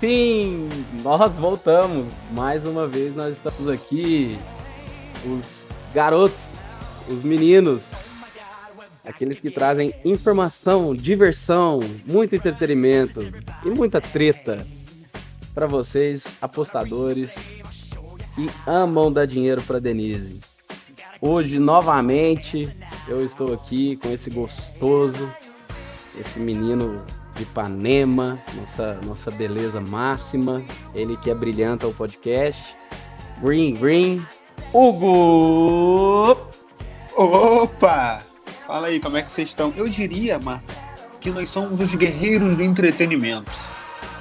Sim! Nós voltamos. Mais uma vez nós estamos aqui. Os garotos, os meninos, aqueles que trazem informação, diversão, muito entretenimento e muita treta para vocês, apostadores que amam dar dinheiro para Denise. Hoje, novamente, eu estou aqui com esse gostoso, esse menino de Ipanema, nossa, nossa beleza máxima, ele que é brilhante ao podcast. Green, Green, Hugo! Opa! Fala aí, como é que vocês estão? Eu diria, Mar, que nós somos os guerreiros do entretenimento.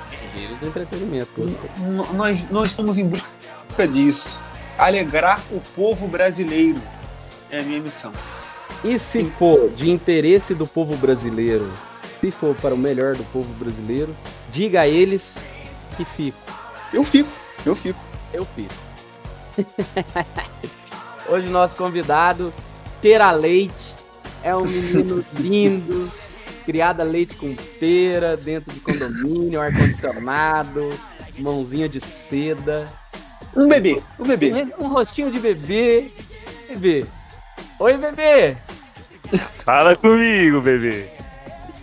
Guerreiros do entretenimento, gostei. N- nós, nós estamos em busca disso. Alegrar o povo brasileiro é a minha missão. E se for de interesse do povo brasileiro, se for para o melhor do povo brasileiro, diga a eles que fico. Eu fico, eu fico. Eu fico. Hoje nosso convidado, Pera Leite, é um menino lindo, criado a leite com pera, dentro de condomínio, ar-condicionado, mãozinha de seda, Um bebê, um bebê. um rostinho de bebê. Bebê. Oi, bebê! Fala comigo, bebê.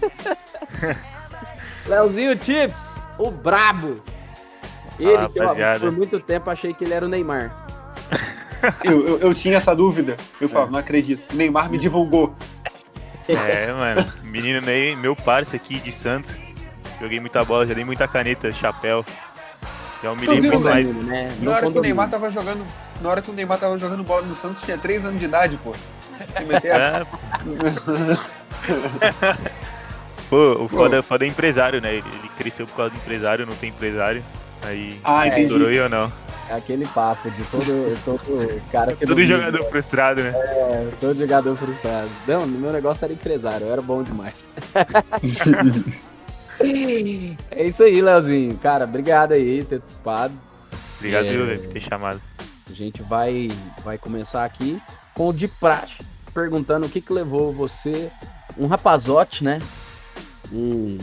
Leozinho Chips, o brabo. Ele Fala, que eu, por muito tempo achei que ele era o Neymar. Eu, eu, eu tinha essa dúvida. Eu falava, não acredito. O Neymar me divulgou. É, mano. Menino Ney, meu parceiro aqui de Santos. Joguei muita bola, já dei muita caneta, chapéu. Já um pouco né? mais. Né? Na hora que o. Neymar tava jogando. Na hora que o Neymar tava jogando bola no Santos, tinha 3 anos de idade, pô. Quer meter essa? É, pô, o foda, foda é empresário, né? Ele, ele cresceu por causa do empresário, não tem empresário. Aí, Ah, entendi. estourou eu não. É aquele papo de todo, todo cara que Todo jogador frustrado, né? É, todo jogador frustrado. Não, meu negócio era empresário, eu era bom demais. é isso aí, Leozinho. Cara, obrigado aí por ter topado. Obrigado É. viu, por ter chamado. A gente vai, vai começar aqui com o de praxe, perguntando o que que levou você, um rapazote, né? Um,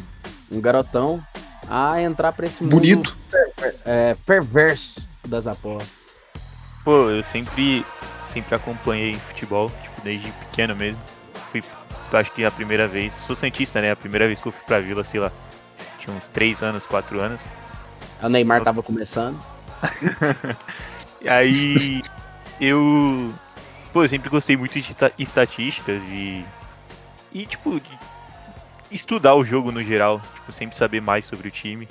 um garotão, a entrar pra esse mundo Bonito. é, perverso das apostas. Pô, eu sempre, sempre acompanhei futebol, tipo, desde pequeno mesmo. Fui, acho que a primeira vez, sou Santista, né? A primeira vez que eu fui pra Vila, sei lá, tinha uns 3 anos, 4 anos. O Neymar tava começando. E aí, eu, pô, eu sempre gostei muito de esta- estatísticas e, e, tipo, de estudar o jogo no geral, tipo, sempre saber mais sobre o time.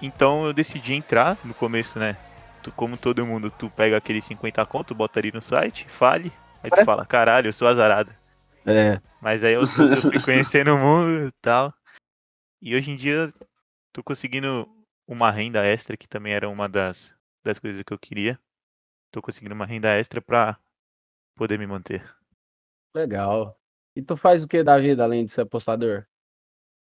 Então eu decidi entrar no começo, né? Tu, como todo mundo, tu pega aquele 50 conto, bota ali no site, fale, aí tu fala, caralho, eu sou azarado. É. Mas aí eu, eu fui conhecendo o mundo e tal. E hoje em dia tô conseguindo uma renda extra, que também era uma das, das coisas que eu queria. Tô conseguindo uma renda extra pra poder me manter. Legal. E tu faz o que da vida além de ser apostador?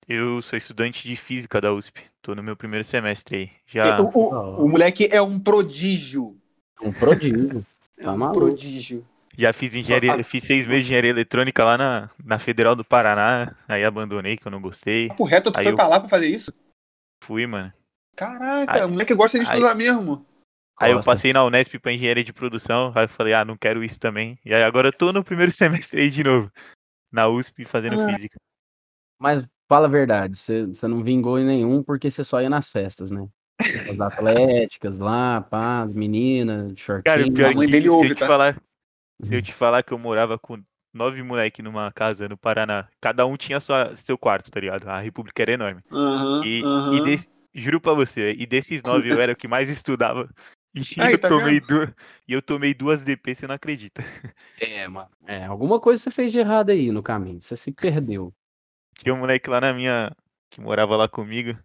Eu sou estudante de física da USP. Tô no meu primeiro semestre aí. Já. O, o- o moleque é um prodígio. Um prodígio. É Tá um maluco. prodígio. Já fiz engenharia, Ah. fiz seis meses de engenharia eletrônica lá na, na Federal do Paraná, aí abandonei que eu não gostei. Papo reto, tu Aí foi eu- pra lá pra fazer isso? Fui, mano. Caraca, Aí- o moleque gosta de aí- estudar mesmo. Aí eu passei na Unesp pra engenharia de produção, aí eu falei, ah, não quero isso também. E aí agora eu tô no primeiro semestre aí de novo, na USP fazendo Ah. física. Mas fala a verdade, você não vingou em nenhum porque você só ia nas festas, né? As atléticas lá, pá, as meninas, shortinho. Cara, o pior A mãe que dele se ouve, eu te tá? falar, se eu te falar que eu morava com nove moleque numa casa no Paraná, cada um tinha sua, seu quarto, tá ligado? A república era enorme. Aham, E, aham. e desse- juro pra você, e desses nove eu era o que mais estudava. E Aí, eu tá tomei duas, e eu tomei duas DP, você não acredita. É, mano. É, alguma coisa você fez de errado aí no caminho. Você se perdeu. Tinha um moleque lá na minha. que morava lá comigo.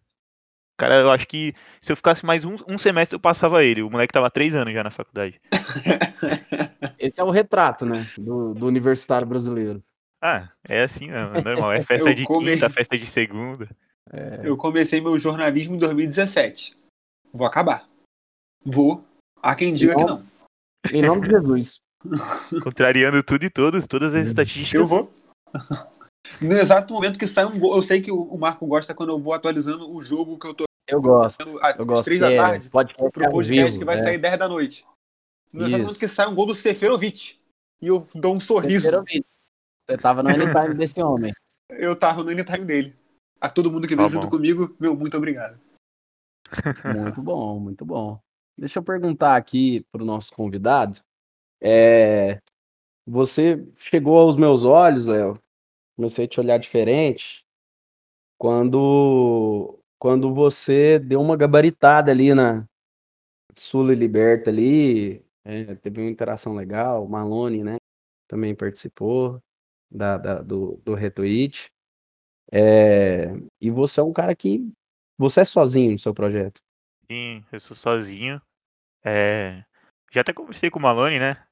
Cara, eu acho que se eu ficasse mais um, um semestre eu passava ele. O moleque tava há três anos já na faculdade. Esse é o retrato, né? Do, do universitário brasileiro. Ah, é assim, né? É normal. É festa Eu de come- quinta, festa de segunda. Eu comecei meu jornalismo em 2017. Vou acabar. Vou. Há quem diga que não. Em nome de Jesus. Contrariando tudo e todos, todas as estatísticas. Eu vou. No exato momento que sai um gol, eu sei que o Marco gosta quando eu vou atualizando o jogo que eu tô Eu gosto. às Eu gosto. três da que é tarde podcast pro podcast vivo, que vai é. sair 10 da noite. No exato Isso. momento que sai um gol do Seferovic. E eu dou um sorriso. Seferovic. Você tava no anytime desse homem. Eu tava no anytime dele. A todo mundo que Tá veio bom. junto comigo, meu, muito obrigado. Muito bom, muito bom. Deixa eu perguntar aqui pro nosso convidado. É, você chegou aos meus olhos, Léo. Comecei a te olhar diferente quando quando você deu uma gabaritada ali na Sula e Liberta ali. é, teve uma interação legal. O Malone, né? Também participou da, da- do, do retweet. É, e você é um cara que. Você é sozinho no seu projeto. Sim, eu sou sozinho. É, Já até conversei com o Malone, né?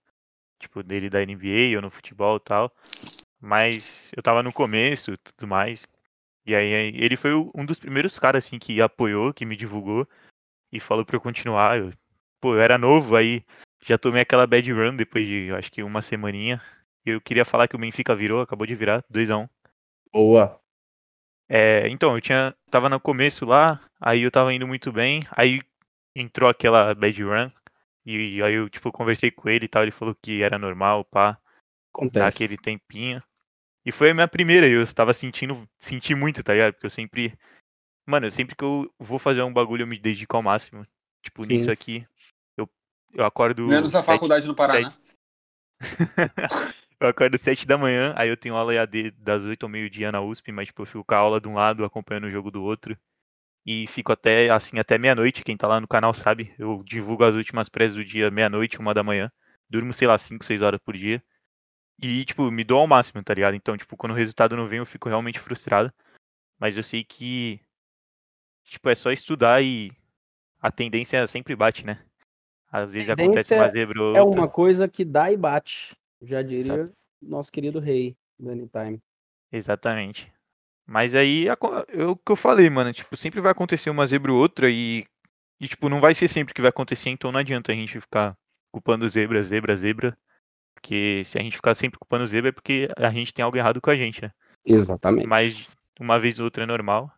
Tipo, dele da NBA ou no futebol e tal. Mas eu tava no começo e tudo mais. E aí ele foi um dos primeiros caras, assim, que apoiou, que me divulgou e falou pra eu continuar. Eu, pô, eu era novo, aí já tomei aquela bad run depois de, acho que uma semaninha. Eu queria falar que o Benfica virou, acabou de virar, 2x1. Boa. É, então, eu tinha. Tava no começo lá, aí eu tava indo muito bem, aí entrou aquela bad run, e aí eu, tipo, conversei com ele e tal, ele falou que era normal, pá, dar Acontece. aquele tempinho. E foi a minha primeira, e eu estava sentindo, senti muito, tá ligado? Porque eu sempre. Mano, sempre que eu vou fazer um bagulho, eu me dedico ao máximo. Tipo, Sim. nisso aqui, eu, eu acordo. Menos a sete- faculdade no Paraná. eu acordo sete da manhã, aí eu tenho aula EAD das 8 ao meio-dia na USP, mas tipo, eu fico com a aula de um lado, acompanhando o jogo do outro. E fico até assim até meia-noite, quem tá lá no canal sabe. Eu divulgo as últimas preces do dia meia-noite, uma da manhã. Durmo, sei lá, 5, 6 horas por dia. E, tipo, me dou ao máximo, tá ligado? Então, tipo, quando o resultado não vem, eu fico realmente frustrado. Mas eu sei que, tipo, é só estudar e a tendência sempre bate, né? Às vezes acontece uma zebra ou É outra. uma coisa que dá e bate. Já diria Exato. nosso querido rei do Anytime. Exatamente. Mas aí é o que eu falei, mano. Tipo, sempre vai acontecer uma zebra ou outra e, e, tipo, não vai ser sempre que vai acontecer, então não adianta a gente ficar culpando zebra, zebra, zebra. Porque se a gente ficar sempre culpando zebra é porque a gente tem algo errado com a gente, né? Exatamente. Mas uma vez ou outra é normal.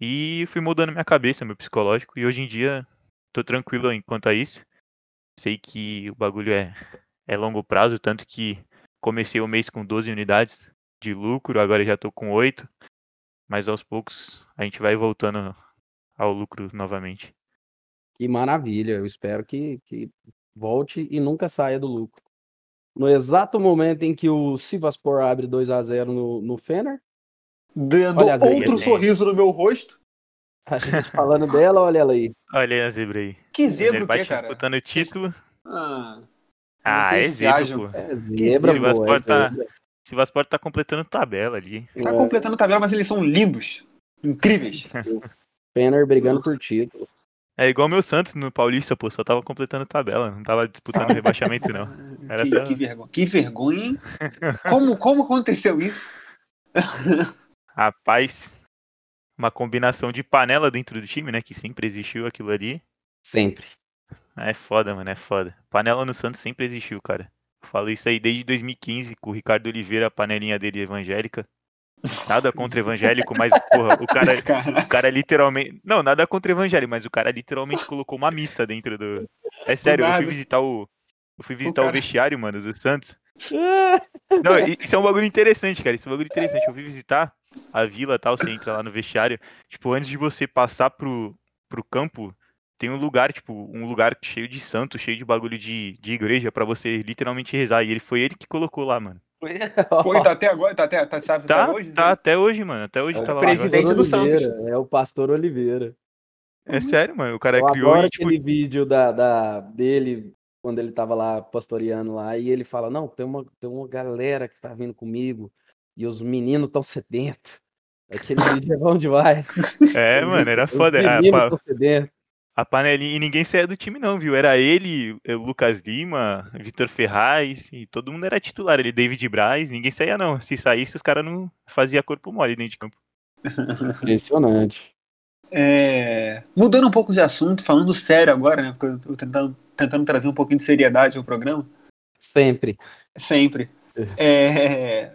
E fui mudando minha cabeça, meu psicológico, e hoje em dia tô tranquilo enquanto a isso. Sei que o bagulho é, é longo prazo, tanto que comecei o mês com 12 unidades de lucro, agora já tô com 8. Mas aos poucos a gente vai voltando ao lucro novamente. Que maravilha. Eu espero que, que volte e nunca saia do lucro. No exato momento em que o Sivaspor abre 2 a 0 no, no Fener, Dando aí, outro sorriso no meu rosto. a gente falando dela, olha ela aí. Olha aí a zebra aí. Que zebra o quê, cara? disputando o título. Ah, Ah, é zebra, pô. É zebra, zebra, pô, é tá- zebra. Sivaspor tá completando tabela ali. tá É, completando a tabela, mas eles são lindos. Incríveis. Fener brigando por título. É igual meu Santos no Paulista, pô, só tava completando tabela, não tava disputando rebaixamento, não. Era que, só- que vergonha. Que vergonha, hein? Como, como aconteceu isso? Rapaz, uma combinação de panela dentro do time, né? Que sempre existiu aquilo ali. Sempre. É foda, mano, é foda. Panela no Santos sempre existiu, cara. Eu falo isso aí desde 2015 com o Ricardo Oliveira, a panelinha dele evangélica. Nada contra evangélico, mas, porra, o cara, Cara, o cara literalmente. Não, nada contra evangélico, mas o cara literalmente colocou uma missa dentro do. É sério, eu fui visitar o. Eu fui visitar o, cara- vestiário, mano, do Santos. Não, isso é um bagulho interessante, cara. Isso é um bagulho interessante. Eu fui visitar a vila e tal, você entra lá no vestiário. Tipo, antes de você passar pro, pro campo, tem um lugar, tipo, um lugar cheio de santo, cheio de bagulho de, de igreja pra você literalmente rezar. E ele foi ele que colocou lá, mano. pô, tá até agora, tá até, tá, sabe, Tá, até hoje? tá até hoje, mano. Até hoje É o tá lá. presidente do Oliveira, Santos. É o pastor Oliveira. É sério, mano. O cara Eu criou adoro e, tipo, aquele vídeo da, da- dele quando ele tava lá pastoreando lá e ele fala: Não, tem uma, tem uma galera que tá vindo comigo e os meninos tão sedentos. Aquele vídeo é bom demais. É, mano, era Os foda. A, meninos pa- tão sedentos. A panelinha. E ninguém saía do time, não, viu? Era ele, o Lucas Lima, Vitor Ferraz, e todo mundo era titular. Ele, David Braz, ninguém saía, não. Se saísse, os caras não faziam corpo mole dentro de campo. Impressionante. É, Mudando um pouco de assunto, falando sério agora, né? Porque eu tô tentando, tentando trazer um pouquinho de seriedade ao programa. Sempre. Sempre. É,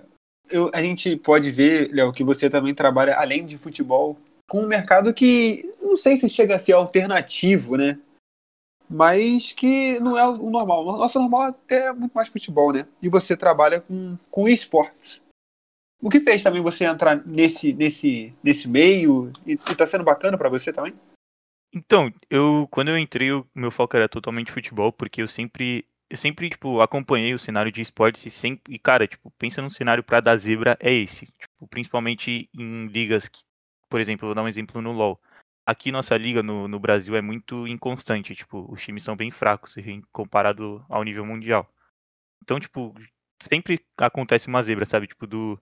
eu, a gente pode ver, Léo, que você também trabalha, além de futebol, com um mercado que não sei se chega a ser alternativo, né? Mas que não é o normal. O nosso normal até é muito mais futebol, né? E você trabalha com, com esportes. O que fez também você entrar nesse, nesse, nesse meio? E, e tá sendo bacana para você também? Então, eu quando eu entrei, o meu foco era totalmente futebol, porque eu sempre eu sempre, tipo, acompanhei o cenário de esportes e sempre, e cara, tipo, pensa num cenário para dar zebra é esse, tipo, principalmente em ligas que, por exemplo, vou dar um exemplo no LoL. Aqui nossa liga no, no Brasil é muito inconstante, tipo, os times são bem fracos comparado ao nível mundial. Então, tipo, sempre acontece uma zebra, sabe? Tipo, do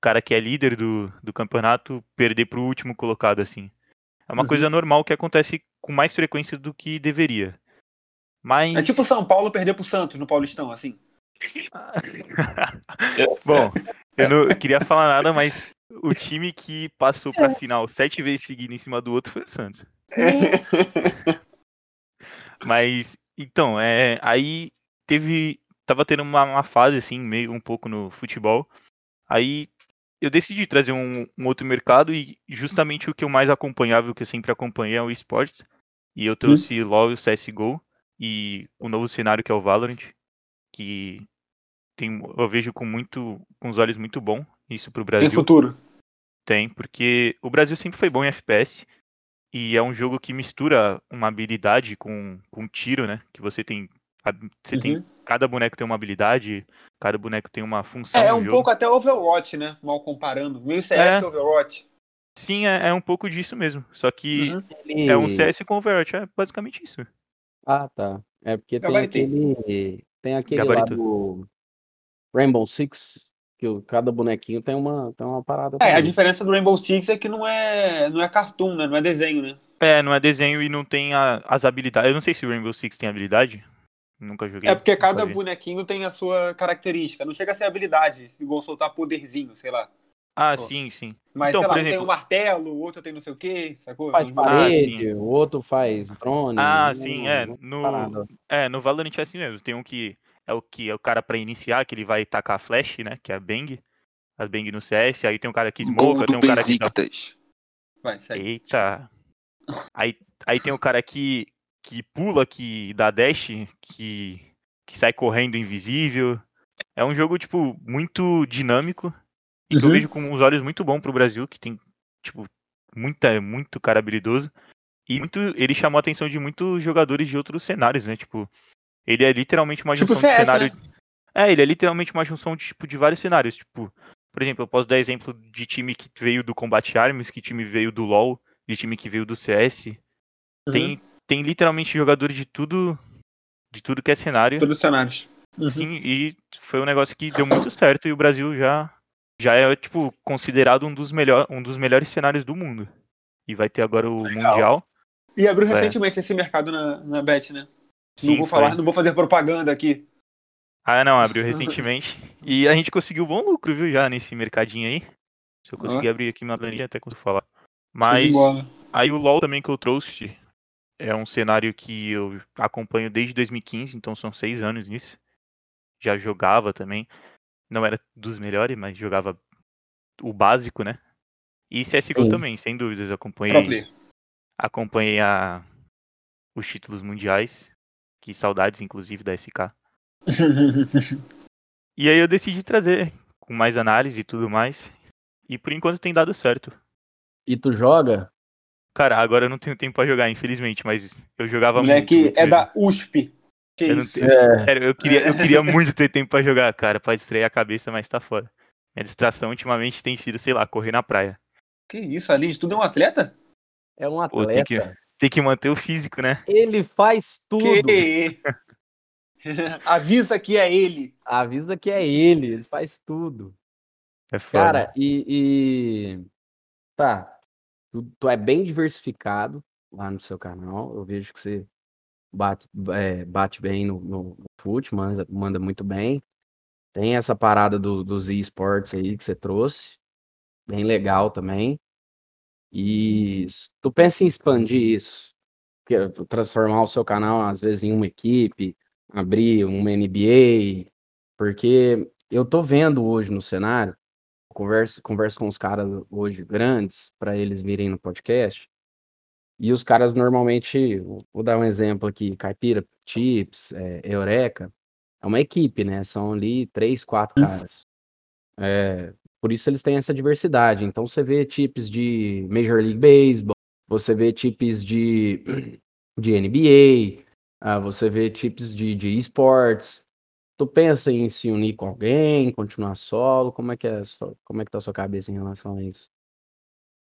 cara que é líder do, do campeonato perder pro último colocado, assim. É uma uhum. coisa normal que acontece com mais frequência do que deveria. Mas... É tipo São Paulo perder pro Santos no Paulistão, assim. Bom, eu não queria falar nada, mas o time que passou pra final sete vezes seguidas em cima do outro foi o Santos. mas, então, é, aí teve. Tava tendo uma, uma, fase, assim, meio um pouco no futebol. Aí eu decidi trazer um, um, outro mercado e justamente o que eu mais acompanhava, o que eu sempre acompanhei é o esportes. E eu trouxe Sim. logo o CSGO e o novo cenário que é o Valorant, que tem, eu vejo com muito com os olhos muito bom isso para o Brasil. Tem futuro. Tem, porque o Brasil sempre foi bom em FPS e é um jogo que mistura uma habilidade com, com tiro, né? Que você tem você uhum. tem cada boneco tem uma habilidade, cada boneco tem uma função. É, um jogo. pouco até Overwatch, né? Mal comparando. Meio CS é. Overwatch. Sim, é, é, um pouco disso mesmo. Só que uhum. é um CS com Overwatch, é basicamente isso. Ah, tá. É porque tem aquele. Tem aquele lá do Rainbow Six, que cada bonequinho tem uma, tem uma parada. É, também. a diferença do Rainbow Six é que não é, não é cartoon, né? Não é desenho, né? É, não é desenho e não tem a, as habilidades. Eu não sei se o Rainbow Six tem habilidade. Nunca joguei. É porque cada bonequinho tem a sua característica. Não chega a ser habilidade, igual soltar poderzinho, sei lá. Ah, Pô. sim, sim. Mas, então, sei lá, exemplo... tem um martelo, o outro tem não sei o quê, sacou? Faz parede, ah, o outro faz drone. Ah, sim, é. No, é, no Valorant é assim mesmo. Tem um que é o que é o cara para iniciar, que ele vai tacar flash, né? Que é a Bang. A Bang no CS. Aí tem um cara que smoke, tem um cara que. Vai, segue. Eita. Aí, aí tem um cara que, que pula, que dá dash, que, que sai correndo invisível. É um jogo, tipo, muito dinâmico. E uhum. que eu vejo com uns olhos muito bom pro Brasil, que tem, tipo, muita, muito cara habilidoso. E muito, ele chamou a atenção de muitos jogadores de outros cenários, né? Tipo, ele é literalmente uma tipo junção CS, de cenário. Né? É, ele é literalmente uma junção de, tipo, de vários cenários. Tipo, por exemplo, eu posso dar exemplo de time que veio do Combat Arms, que time veio do LoL, de time que veio do CS. Uhum. Tem, tem literalmente jogadores de tudo. De tudo que é cenário. Todos os cenários. Uhum. Sim, e foi um negócio que deu muito certo e o Brasil já já é tipo considerado um dos, melhor, um dos melhores cenários do mundo. E vai ter agora o Legal. Mundial. E abriu é. recentemente esse mercado na, na Bet, né? Sim, não vou falar, não vou fazer propaganda aqui. Ah, não, abriu recentemente. e a gente conseguiu bom lucro, viu, já nesse mercadinho aí. Se eu conseguir ah. abrir aqui uma planilha, até quando falar. Mas aí o LoL também que eu trouxe é um cenário que eu acompanho desde 2015, então são seis anos nisso. Já jogava também não era dos melhores, mas jogava o básico, né? E CSGO Sim. também, sem dúvidas. Acompanhei, acompanhei a, os títulos mundiais. Que saudades, inclusive, da SK. e aí eu decidi trazer com mais análise e tudo mais. E por enquanto tem dado certo. E tu joga? Cara, agora eu não tenho tempo pra jogar, infelizmente, mas eu jogava Moleque muito. Moleque é da USP. Que eu, isso? É. eu, queria, eu queria muito ter tempo pra jogar, cara, pra distrair a cabeça, mas tá foda. Minha distração ultimamente tem sido, sei lá, correr na praia. Que isso, Alice, tudo é um atleta? É um atleta. Pô, tem, que, tem que manter o físico, né? Ele faz tudo. Que... Avisa que é ele. Avisa que é ele, ele faz tudo. É foda. Cara, e, e... Tá, tu, tu é bem diversificado lá no seu canal. Eu vejo que você bate, é, bate bem no, no, no fute, manda, manda muito bem. Tem essa parada do, dos esportes aí que você trouxe, bem legal também. E tu pensa em expandir isso? Transformar o seu canal, às vezes, em uma equipe, abrir uma NBA, porque eu tô vendo hoje no cenário converso, converso com os caras hoje grandes para eles virem no podcast. E os caras normalmente, vou dar um exemplo aqui, Caipira, Chips, é, Eureka, é uma equipe, né? São ali três, quatro caras. É, por isso eles têm essa diversidade. Então você vê chips de Major League Baseball, você vê chips de, de NBA, ah, você vê chips de, de esportes. Tu pensa em se unir com alguém, continuar solo? Como é que é, como é que tá a sua cabeça em relação a isso?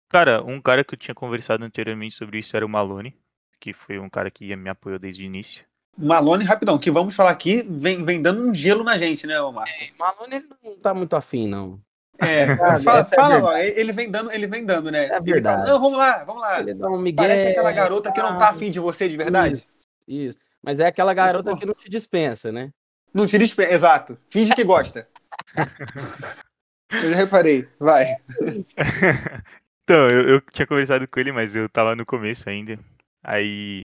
Cara, um cara que eu tinha conversado anteriormente sobre isso era o Malone, que foi um cara que me apoiou desde o início. Malone, rapidão, que vamos falar aqui, vem, vem dando um gelo na gente, né, Omar? É, Malone ele não tá muito afim, não. É, fala, é fala é ele vem dando, ele vem dando, né? É verdade. Fala, não, vamos lá, vamos lá. Ele dá um migué, Parece aquela garota que não tá afim de você de verdade. Isso, isso. Mas é aquela garota que não te dispensa, né? Não te dispensa, exato. Finge que gosta. eu já reparei, vai. então, eu, eu tinha conversado com ele, mas eu tava no começo ainda. Aí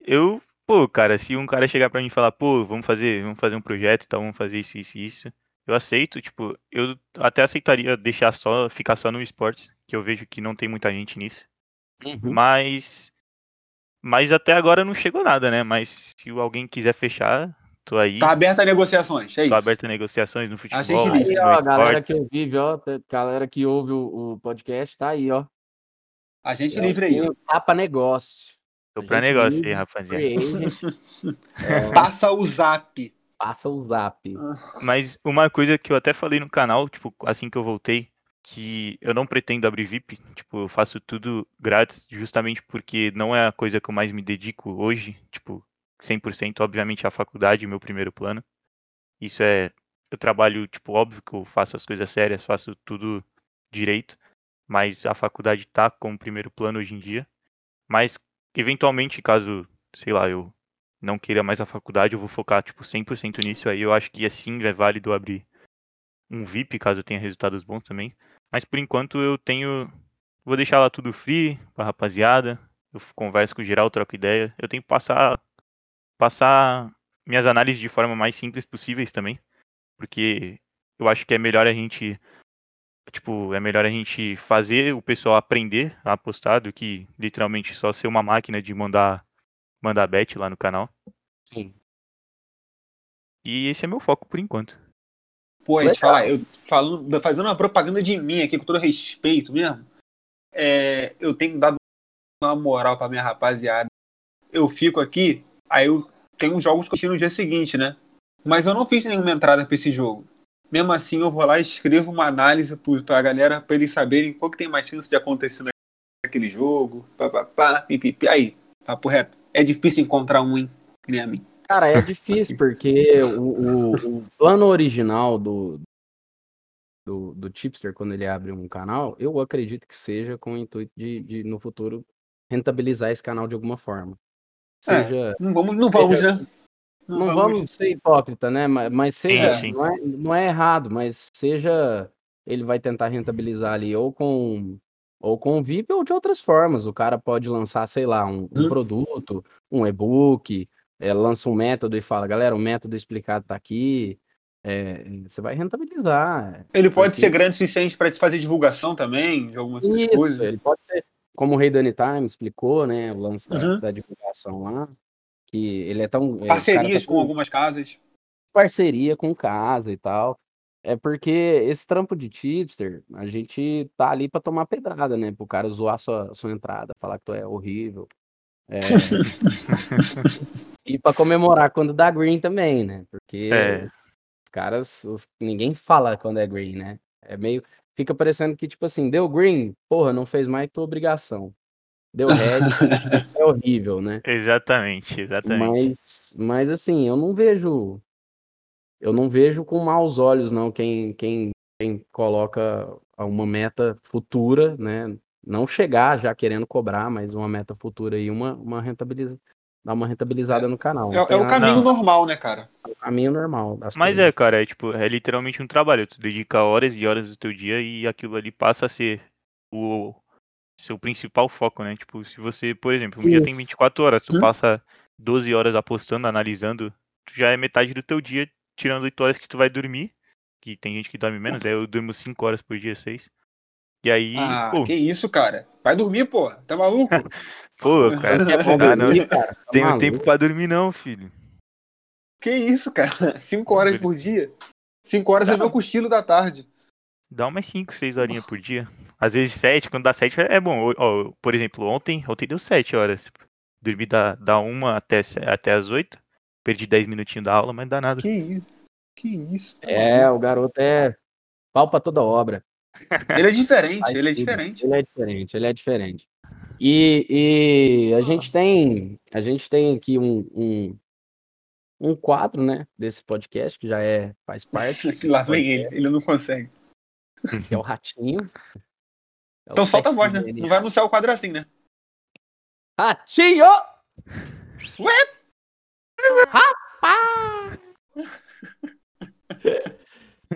eu, pô, cara, se um cara chegar para mim e falar, pô, vamos fazer, vamos fazer um projeto e tal, vamos fazer isso, isso, isso, eu aceito, tipo, eu até aceitaria deixar só, ficar só no esportes, que eu vejo que não tem muita gente nisso. Uhum. Mas mas até agora não chegou nada, né? Mas se alguém quiser fechar, tô aí. Tá aberto a negociações, é tô isso. aberto a negociações no futebol. A gente no Aí, ó, a galera que vive, ó, a galera que ouve o, o podcast, tá aí, ó. A gente É, livre aí. o Tapa negócio. Tô A pra negócio aí, rapaziada. é, Passa o zap. Passa o zap. Mas uma coisa que eu até falei no canal, tipo, assim que eu voltei, que eu não pretendo abrir VIP, tipo, eu faço tudo grátis, justamente porque não é a coisa que eu mais me dedico hoje, tipo, 100%, obviamente a faculdade é meu primeiro plano. Isso é, eu trabalho, tipo, óbvio que eu faço as coisas sérias, faço tudo direito, mas a faculdade tá como primeiro plano hoje em dia. Mas, eventualmente, caso, sei lá, eu não queira mais a faculdade, eu vou focar, tipo, 100% nisso aí. Eu acho que assim é válido abrir um VIP, caso tenha resultados bons também. Mas por enquanto eu tenho. Vou deixar lá tudo free pra rapaziada. Eu converso com o geral, troco ideia. Eu tenho que passar. Passar minhas análises de forma mais simples possíveis também. Porque eu acho que é melhor a gente. Tipo, é melhor a gente fazer o pessoal aprender a apostar do que literalmente só ser uma máquina de mandar mandar bet lá no canal. Sim. E esse é meu foco por enquanto. Pô, deixa eu Legal. falar, eu falando, fazendo uma propaganda de mim aqui, com todo respeito mesmo. É, eu tenho dado uma moral pra minha rapaziada. Eu fico aqui, aí eu tenho jogos que eu assisti no dia seguinte, né? Mas eu não fiz nenhuma entrada pra esse jogo. Mesmo assim, eu vou lá e escrevo uma análise pra galera, pra eles saberem qual que tem mais chance de acontecer naquele jogo. Pá, pá, pá, pipipi. Aí, papo reto. É difícil encontrar um, hein? Mim. Cara, é difícil, porque o, o- o plano original do, do, do Tipster, quando ele abre um canal, eu acredito que seja com o intuito de, de, no futuro, rentabilizar esse canal de alguma forma. É. Seja. Não vamos, não vamos né? Não, vamos ser hipócrita, né? Mas, mas seja, sim. Não, é, não é errado, mas seja. Ele vai tentar rentabilizar ali ou com ou com o VIP ou de outras formas. O cara pode lançar, sei lá, um, um Hum. produto, um e-book, é, lança um método e fala, galera, o método explicado tá aqui. é, você vai rentabilizar. Ele pode ser grande o suficiente para te fazer divulgação também, de algumas Isso, coisas. ele pode ser, como o Rei Dani Time explicou, né? O lance da, Uhum. da divulgação lá. Que ele é tão. é, o Parcerias tá com algumas casas. parceria com casa e tal. É porque esse trampo de tipster, a gente tá ali pra tomar pedrada, né? Pro cara zoar sua, sua entrada, falar que tu é horrível. É, e pra comemorar quando dá green também, né? Porque É. os caras, os- ninguém fala quando é green, né? É meio. Fica parecendo que, tipo assim, deu green, porra, não fez mais tua obrigação. Deu red, é horrível, né? Exatamente, exatamente. Mas, mas assim, eu não vejo. Eu não vejo com maus olhos, não, quem, quem, quem coloca uma meta futura, né? Não chegar já querendo cobrar, mas uma meta futura e uma, uma rentabiliza, dar uma rentabilizada no canal. É, é tem o nada- caminho Não. normal, né, cara? é o caminho normal. das Mas é, coisas. cara, é tipo, é literalmente um trabalho. Tu dedica horas e horas do teu dia e aquilo ali passa a ser o seu principal foco, né? Tipo, se você, por exemplo, um dia tem Isso. 24 horas, tu Hum. passa 12 horas apostando, analisando, tu já é metade do teu dia tirando 8 horas que tu vai dormir que tem gente que dorme menos, aí eu durmo 5 horas por dia, 6. E aí, Ah, pô, que isso, cara. Vai dormir, pô. Tá maluco? pô, cara, É bom ah, não dormir, cara. Tá tenho maluco? tempo pra dormir não, filho. que isso, cara. Cinco horas por dia? Cinco horas é meu cochilo da tarde. Dá umas 5, 6 horinhas por dia. Às vezes 7, quando dá 7 é bom. Ó, por exemplo, ontem, ontem deu 7 horas. Dormi da, da 1 até, até as 8. Perdi 10 minutinhos da aula, mas não dá nada. Que isso? Que isso? tá É, o garoto é pau pra toda obra. maluco? Ele é diferente, ele é diferente. Ele é diferente, ele é diferente. E, e a gente tem, a gente tem aqui um, um, um quadro, né, desse podcast que já é faz parte, Lá vem ele, ele não consegue. que é o ratinho. É o Então solta a voz, né? Não vai anunciar o quadro assim, né? Ratinho! Ué? Rapaz!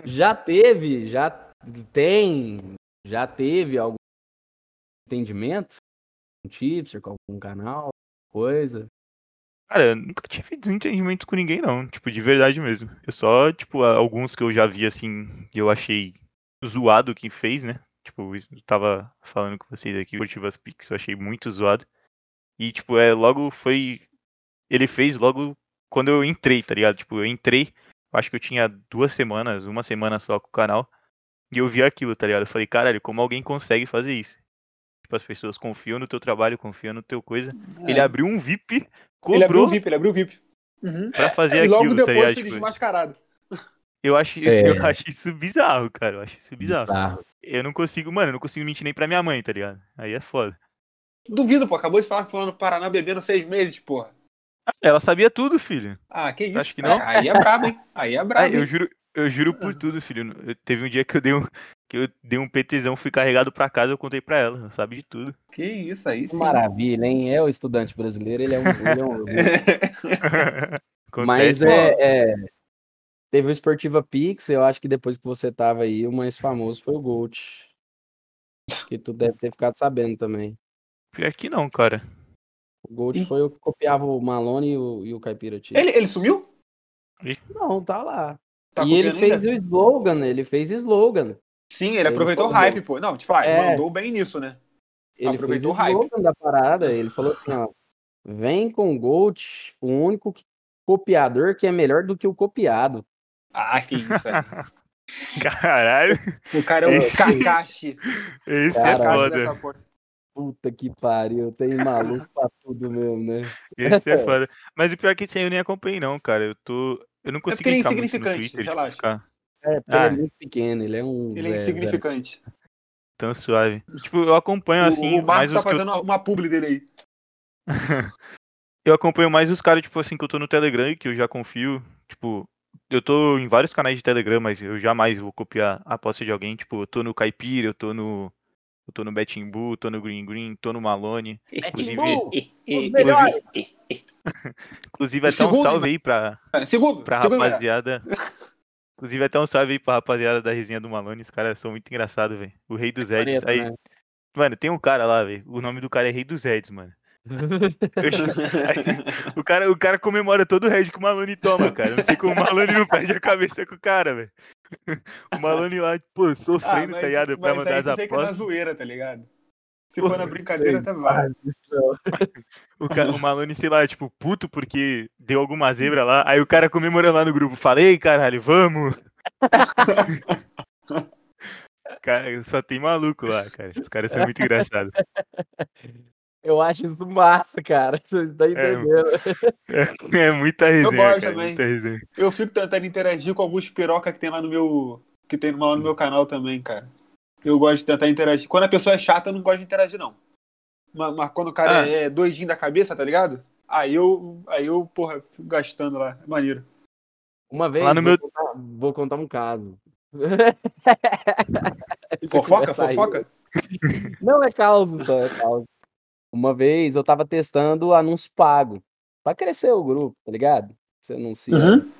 já teve, já tem, já teve algum entendimento? Um tipster com algum canal, coisa? Cara, eu nunca tive desentendimento com ninguém, não. Tipo, de verdade mesmo. Eu só, tipo, alguns que eu já vi, assim, que eu achei zoado quem fez, né? Tipo, eu tava falando com vocês aqui, curti as Pix, eu achei muito zoado. E, tipo, é, logo foi. Ele fez logo quando eu entrei, tá ligado? Tipo, eu entrei, acho que eu tinha duas semanas, uma semana só com o canal. E eu vi aquilo, tá ligado? Eu falei, caralho, como alguém consegue fazer isso? Tipo, as pessoas confiam no teu trabalho, confiam no teu coisa. Ele É. abriu um VIP, Ele abriu cobrou o VIP, ele abriu o VIP. Uhum. pra fazer E logo aquilo, tá depois ligado? foi Tipo, desmascarado. eu, acho, É. eu acho isso bizarro, cara. Eu acho isso bizarro. Bizarro. Eu não consigo, mano, eu não consigo mentir nem pra minha mãe, tá ligado? Aí é foda. Duvido, pô. Acabou de falar que foi lá no Paraná bebendo seis meses, porra. Ela sabia tudo, filho. Ah, que isso? Acho que não. Aí é brabo, hein? Aí é Ah, brabo. eu juro, eu juro por tudo, filho. Eu- teve um dia que eu dei um, que eu dei um PTzão, fui carregado pra casa, eu contei pra ela. Ela sabe de tudo. Que isso aí, Que sim. maravilha, hein? É o estudante brasileiro, ele é um, ele é um. Mas é, é, Teve o Esportiva Pix, eu acho que depois que você tava aí, o mais famoso foi o Gold. Que tu deve ter ficado sabendo também. Pior que não, cara. O Gold Ih. foi o que copiava o Malone e o, e o Caipira Tio. ele, ele sumiu? Não, tá lá. Tá e ele fez ainda? o slogan, ele fez slogan. Sim, ele Ele aproveitou o hype, pô. Não, te fala, É. mandou bem nisso, né? Ele Aproveitou o fez o hype. slogan da parada. Ele falou assim, ó. Vem com o Gold, o único que- copiador que é melhor do que o copiado. Ah, que isso aí. Caralho, O cara é um Kakashi. esse Cara, é foda. Puta que pariu, tem maluco pra tudo mesmo, né? Esse é foda. Mas o pior é que esse aí eu nem acompanhei, não, cara. Eu tô. Eu não consigo porque ele é entrar muito no insignificante, Twitter, relaxa. ficar É, porque Ah. ele é muito pequeno, ele é um. Ele é insignificante. tão suave. Tipo, eu acompanho O- assim, o Marco tá os que eu fazendo uma publi dele aí. Eu acompanho mais os caras, tipo assim, que eu tô no Telegram e que eu já confio. Tipo, eu tô em vários canais de Telegram, mas eu jamais vou copiar a aposta de alguém. Tipo, eu tô no Caipira, eu tô no. Eu tô no Betimbu, tô no Green Green, tô no Malone. zero. Inclusive- Timbu, os melhores. Inclusive, até um Segundo, salve aí pra, Segundo, pra segundo rapaziada. Inclusive, até um salve aí pra rapaziada da resenha do Malone. Os caras são muito engraçados, velho. O Rei dos Reds. Preta, Aí, né? mano, tem um cara lá, velho. O nome do cara é Rei dos Reds, mano. Aí, o, cara, o cara comemora todo o Red que o Malone toma, cara. Não sei como o Malone não perde a cabeça com o cara, velho. O Malone lá, pô, Ah, sofrendo, mas, tá ligado? Pra mas mandar as tu vê que é na apostas. zoeira, tá ligado? Se Pô, for na brincadeira, tá vai. O, o Malone, sei lá, tipo, puto porque deu alguma zebra lá. Aí o cara comemorando lá no grupo. Falei, caralho, vamos! Cara, só tem maluco lá, cara. Os caras são muito engraçados. Eu acho isso massa, cara. Vocês estão entendendo. É, é muita resenha, gosto cara. também. Muita resenha. Eu fico tentando interagir com alguns piroca que tem lá no meu. Que tem lá no meu canal também, cara. Eu gosto de tentar interagir. Quando a pessoa é chata, eu não gosto de interagir, não. Mas, mas quando o cara Ah. é doidinho da cabeça, tá ligado? Aí eu, aí eu, porra, fico gastando lá. É maneiro. Uma vez, Lá no vou, meu- contar, vou contar um caso. Fofoca, aí. fofoca? Não, é causa só, é causa. Uma vez eu tava testando anúncio pago. Pra crescer o grupo, tá ligado? Você anuncia Uhum.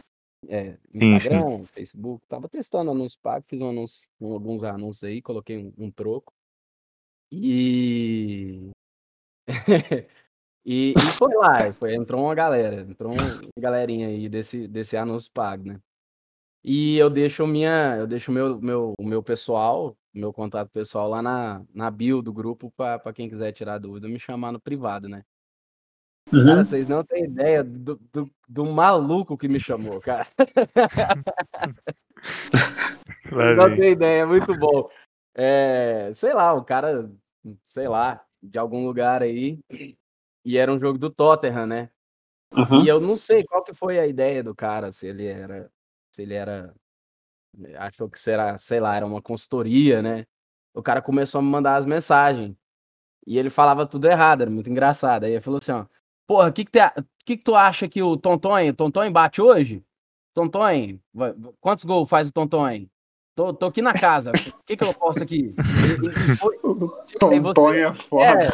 é, Sim, Instagram, Facebook. Tava testando anúncio pago, fiz um anúncio, um- alguns anúncios aí, coloquei um, um troco. E... e. e foi lá, foi, entrou uma galera, entrou uma galerinha aí desse, desse anúncio pago, né? E eu deixo minha, eu deixo meu meu o meu pessoal, meu contato pessoal lá na, na bio do grupo para quem quiser tirar dúvida, me chamar no privado, né? Uhum. Cara, vocês não têm ideia do, do, do maluco que me chamou, cara. Não tem ideia, é muito bom. É, sei lá, o cara, sei lá, de algum lugar aí. E era um jogo do Tottenham, né? Uhum. E eu não sei qual que foi a ideia do cara, se ele era, se ele era, achou que será, sei lá, era uma consultoria, né? O cara começou a me mandar as mensagens. E ele falava tudo errado, era muito engraçado. Aí ele falou assim, ó, porra, o que que, te que que tu acha que o Tontonho, o Tontonho bate hoje? Tontonho, vai- quantos gols faz o Tontonho? Tô, tô aqui na casa, o que que eu posto aqui? Aí você- Tontonho é foda. é,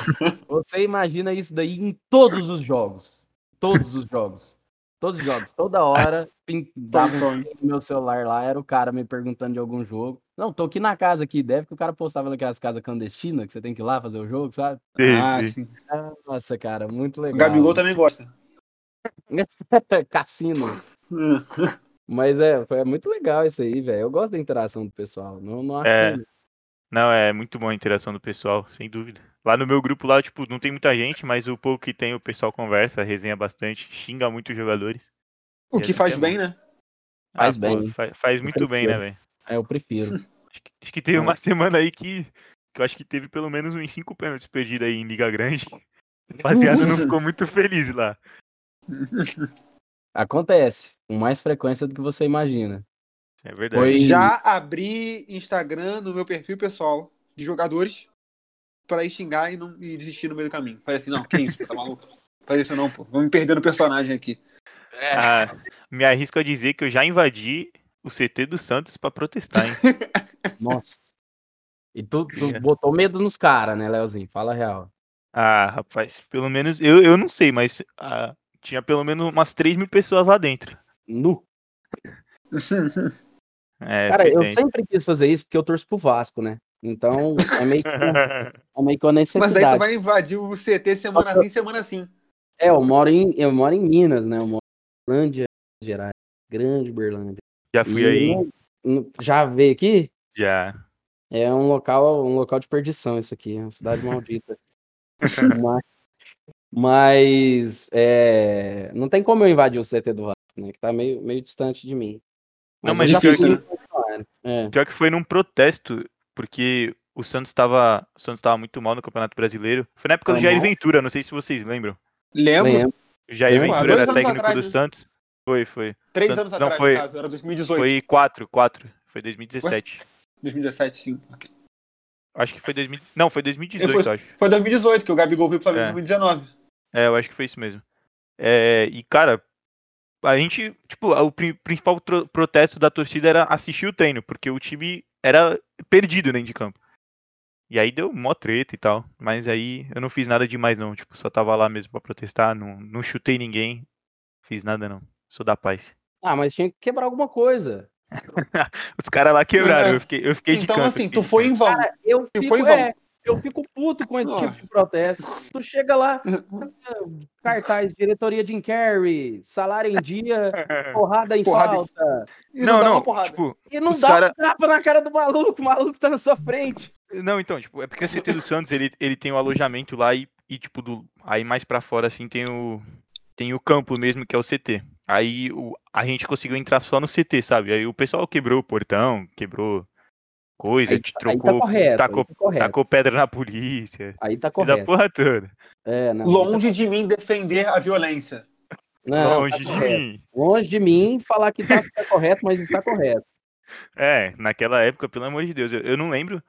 você imagina isso daí em todos os jogos. Todos os jogos. Todos os jogos. Toda hora, pin- dava Tontonho. ping no meu celular lá, era o cara me perguntando de algum jogo. Não, tô aqui na casa aqui. Deve que o cara postava naquelas casas clandestinas, que você tem que ir lá fazer o jogo, sabe? Sim, Ah, sim. Ah, Nossa, cara, muito O legal. Gabigol também gosta. Cassino. Mas é, foi muito legal isso aí, velho. Eu gosto da interação do pessoal. Não, não acho É. que- Não, é muito bom a interação do pessoal, sem dúvida. Lá no meu grupo lá, tipo, não tem muita gente, mas o pouco que tem o pessoal conversa, resenha bastante, xinga muito os jogadores. O que faz é bem, né? Faz Ah, bem. pô, faz muito bem, né, velho? É, eu prefiro. Acho que, acho que teve É. uma semana aí que, que eu acho que teve pelo menos uns cinco pênaltis perdidos aí em Liga Grande. O rapaziada não ficou muito feliz lá. Acontece. Com mais frequência do que você imagina. É verdade. Foi- Já abri Instagram no meu perfil pessoal de jogadores pra ir xingar e, não, e desistir no meio do caminho. Falei assim, não, que isso, tá maluco? Faz isso não, pô. Vamos me perder no personagem aqui. Ah, me arrisco a dizer que eu já invadi o CT do Santos pra protestar, hein? Nossa. E tu, tu É. botou medo nos caras, né, Leozinho? Fala a real. Ah, rapaz, pelo menos. Eu, eu não sei, mas ah, tinha pelo menos umas 3 mil pessoas lá dentro. Nu. É, Cara, eu sempre quis fazer isso porque eu torço pro Vasco, né? Então, é meio que, é meio que uma Mas necessidade. aí tu vai invadir o CT semana sim, semana sim. É, eu moro, em, eu moro em Minas, né? Eu moro em Berlândia, Gerais. Grande Berlândia. Já fui E aí, Já veio aqui? Já. É um local, um local de perdição isso aqui, é uma cidade maldita. mas mas, é, não tem como eu invadir o CT do Vasco, né? Que tá meio, meio distante de mim. Não, eu mas já pior fui que- funcionário. É. Pior que foi num protesto, porque o Santos tava. O Santos tava muito mal no Campeonato Brasileiro. Foi na época do Jair? Ventura, não sei se vocês lembram. Lembro, Lembro. O Jair Lembro. Ventura dois era técnico atrás, do né? Santos. Foi, foi. três Santos- anos não, atrás, foi- no caso, era 2018. Foi 4, 4. Foi 2017. 2017, sim. Ok. Acho que foi 2000. Não, foi 2018, Foi- acho. Foi 2018 que o Gabigol veio pro Flamengo em É. 2019. É, eu acho que foi isso mesmo. É, e, cara, a gente, tipo, o pri- principal protesto da torcida era assistir o treino, porque o time era perdido dentro de campo. E aí deu mó treta e tal. Mas aí eu não fiz nada demais, não. Tipo, só tava lá mesmo pra protestar, não, não chutei ninguém. Fiz nada, não. Sou da paz. Ah, mas tinha que quebrar alguma coisa. Os caras lá quebraram, É. eu fiquei, eu fiquei de Então, canto. assim, fiquei tu de foi em vão. Cara, eu fico, foi em vão. é, eu fico puto com esse tipo de protesto. Tu chega lá, cartaz, diretoria Jim Carrey, salário em dia, porrada em Porrada falta. E não, dá uma porrada. tipo, E não dá cara- um tapa na cara do maluco, o maluco tá na sua frente. Não, então, tipo, é porque o CT do Santos, ele, ele tem o alojamento lá e, e, tipo, do, aí mais pra fora, assim, tem o, tem o campo mesmo, que é o CT. Aí o, a gente conseguiu entrar só no CT, sabe? Aí o pessoal quebrou o portão, quebrou coisa, Aí, te tá- aí tá trocou, correto, tacou, tá correto. tacou pedra na polícia, Aí tá correto. porra toda. É, não, Longe de mim defender a violência. não, Longe tá de correto. mim. Longe de mim falar que tá, tá correto, mas está correto. É, naquela época, pelo amor de Deus, eu, eu não lembro.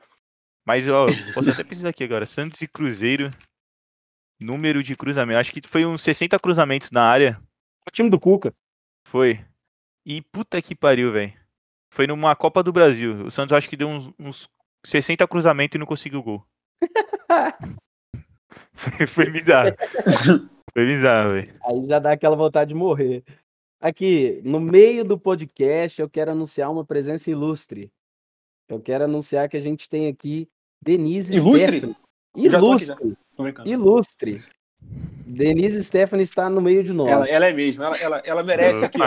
Mas, ó, posso até pesquisar aqui agora. Santos e Cruzeiro. Número de cruzamento. Acho que foi uns 60 cruzamentos na área. O time do Cuca. Foi. E puta que pariu, velho. Foi numa Copa do Brasil. O Santos acho que deu uns, uns 60 cruzamentos e não conseguiu gol. foi, foi bizarro. Foi bizarro, velho. Aí já dá aquela vontade de morrer. Aqui, no meio do podcast, eu quero anunciar uma presença ilustre. Eu quero anunciar que a gente tem aqui Denise Ilustre? Stephanie. Tô aqui já. Ilustre. Ilustre. Denise Stephanie está no meio de nós. Ela, ela é mesmo, ela, ela, ela merece aqui.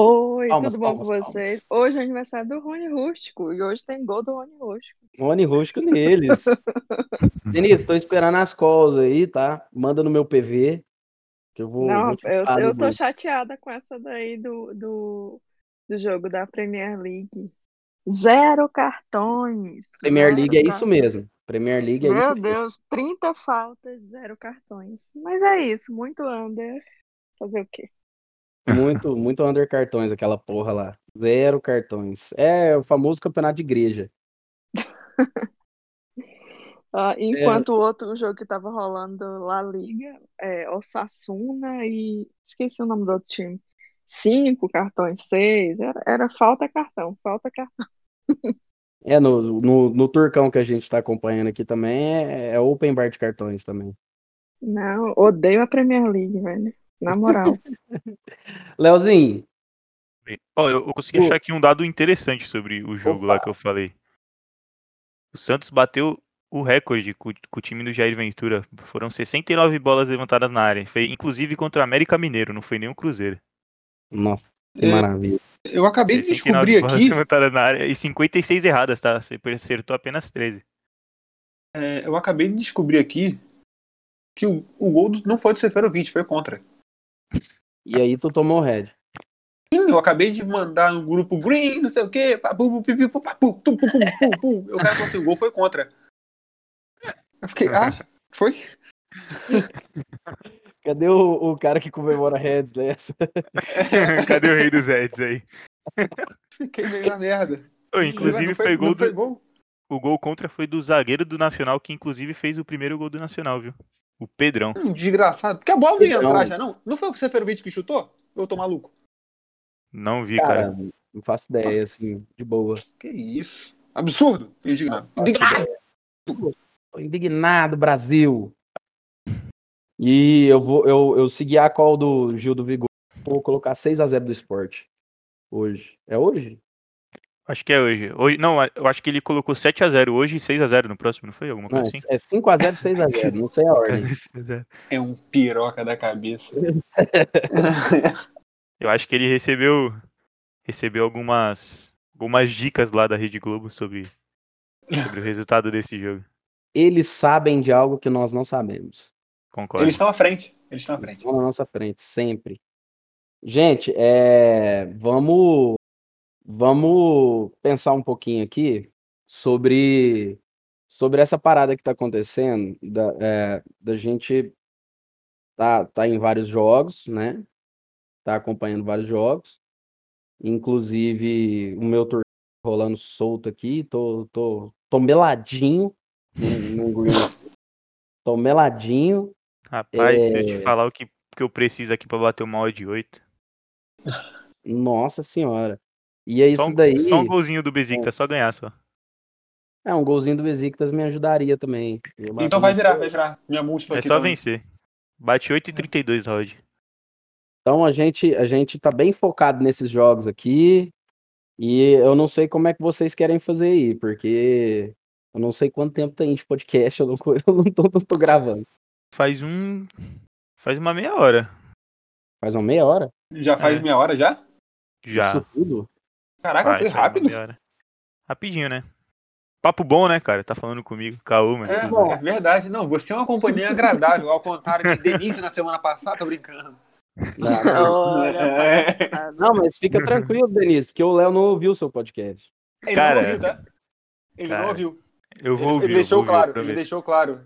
Oi, Palmas, tudo bom com palmas, vocês? palmas. Hoje é aniversário do Rony Rústico e hoje tem gol do Rony Rústico. Rony Rústico neles. Denise, tô esperando as calls aí, tá? Manda no meu PV. Que eu vou. Não, vou eu, eu tô chateada com essa daí do, do, do jogo da Premier League. Zero cartões. Premier League é isso mesmo. Premier League é isso Meu mesmo. Deus, 30 faltas, zero cartões. Mas é isso, muito under. Fazer o quê? Muito, muito under cartões, aquela porra lá. Zero cartões. É o famoso campeonato de igreja. Ah, É. enquanto o outro jogo que tava rolando La Liga, é Osasuna e esqueci o nome do outro time. Cinco cartões, seis. Era, era falta cartão, falta cartão. É, no, no, no turcão que a gente tá acompanhando aqui também é, é open bar de cartões também. Não, odeio a Premier League, velho. Na moral. Leozinho, Ó, eu, eu consegui achar aqui um dado interessante sobre o jogo lá Opa. que eu falei. O Santos bateu o recorde com, com o time do Jair Ventura. Foram 69 bolas levantadas na área. Foi inclusive contra o América Mineiro, não foi nem o Cruzeiro. nossa, que É, maravilha. Eu acabei de 69 descobrir bolas aqui, levantadas na área e 56 erradas, tá? Você acertou apenas 13. é, eu acabei de descobrir aqui que o, o gol não foi do Seferovic, foi contra. E aí tu tomou o head. Sim, eu acabei de mandar no grupo Green, não sei o quê, papu, pipi, pu, papu, tum, pum, pum, pum, pum. O cara falou assim, o gol foi contra. Eu fiquei, ah, foi? Cadê o, o cara que comemora heads dessa? Cadê o rei dos Reds aí? Fiquei meio na merda. Ué, inclusive não foi, gol não foi do, gol? o gol contra foi do zagueiro do Nacional, que inclusive fez o primeiro gol do Nacional, viu? O Pedrão. Hum, desgraçado. Porque a bola não ia Não. entrar já, não? Não foi o Seferovic que chutou? Eu tô maluco. Não vi, cara. Cara, não faço ideia, assim, de boa. Que isso? Absurdo. Indignado. Indignado. Tô indignado, Brasil. E eu vou, eu, eu segui a call do Gil do Vigor. Vou colocar 6x0 do esporte. Hoje. É hoje? Acho que é hoje. hoje. Não, eu acho que ele colocou 7x0 hoje e 6x0 no próximo, não foi? Alguma Não, coisa assim? é 5x0 e 6x0. Não sei a ordem. É um piroca da cabeça. Eu acho que ele recebeu recebeu algumas algumas dicas lá da Rede Globo sobre, sobre o resultado desse jogo. Eles sabem de algo que nós não sabemos. Concordo. Eles estão à frente. Eles estão à frente. Estão na nossa frente, sempre. Gente, é, vamos, vamos pensar um pouquinho aqui sobre, sobre essa parada que está acontecendo, da, é, da gente tá, tá em vários jogos, né? Tá acompanhando vários jogos. Inclusive, o meu tour rolando solto aqui, tô, tô, tô meladinho no, no Green. Tô meladinho. Rapaz, se eu É. te falar o que, que eu preciso aqui pra bater uma odd 8. Nossa senhora. E é Só isso um, daí. só um golzinho do Besiktas, só ganhar só. É, um golzinho do Besiktas me ajudaria também. Então vai virar, vai virar. Minha múltipla É aqui só também. vencer. Bate 8,32 Rod. Então a gente, a gente tá bem focado nesses jogos aqui. E eu não sei como é que vocês querem fazer aí, porque eu não sei quanto tempo tem de podcast, eu não, eu não, tô, não tô gravando. Faz um. Faz uma meia hora. Faz uma meia hora? Já faz É. meia hora já? Já. Isso tudo? Caraca, Faz, foi uma rápido. Rapidinho, né? Papo bom, né, cara? Tá falando comigo. Caô, mas. É, bem. é verdade. Não, você é uma companhia agradável, ao contrário de Denise na semana passada, tô brincando. Não, É. Não, mas fica tranquilo, Denise, porque o Léo não ouviu o seu podcast. Ele Cara, não ouviu, tá? Ele cara, não ouviu. Eu vou Ele, ouvir. ele deixou ouvir, claro, ele deixou claro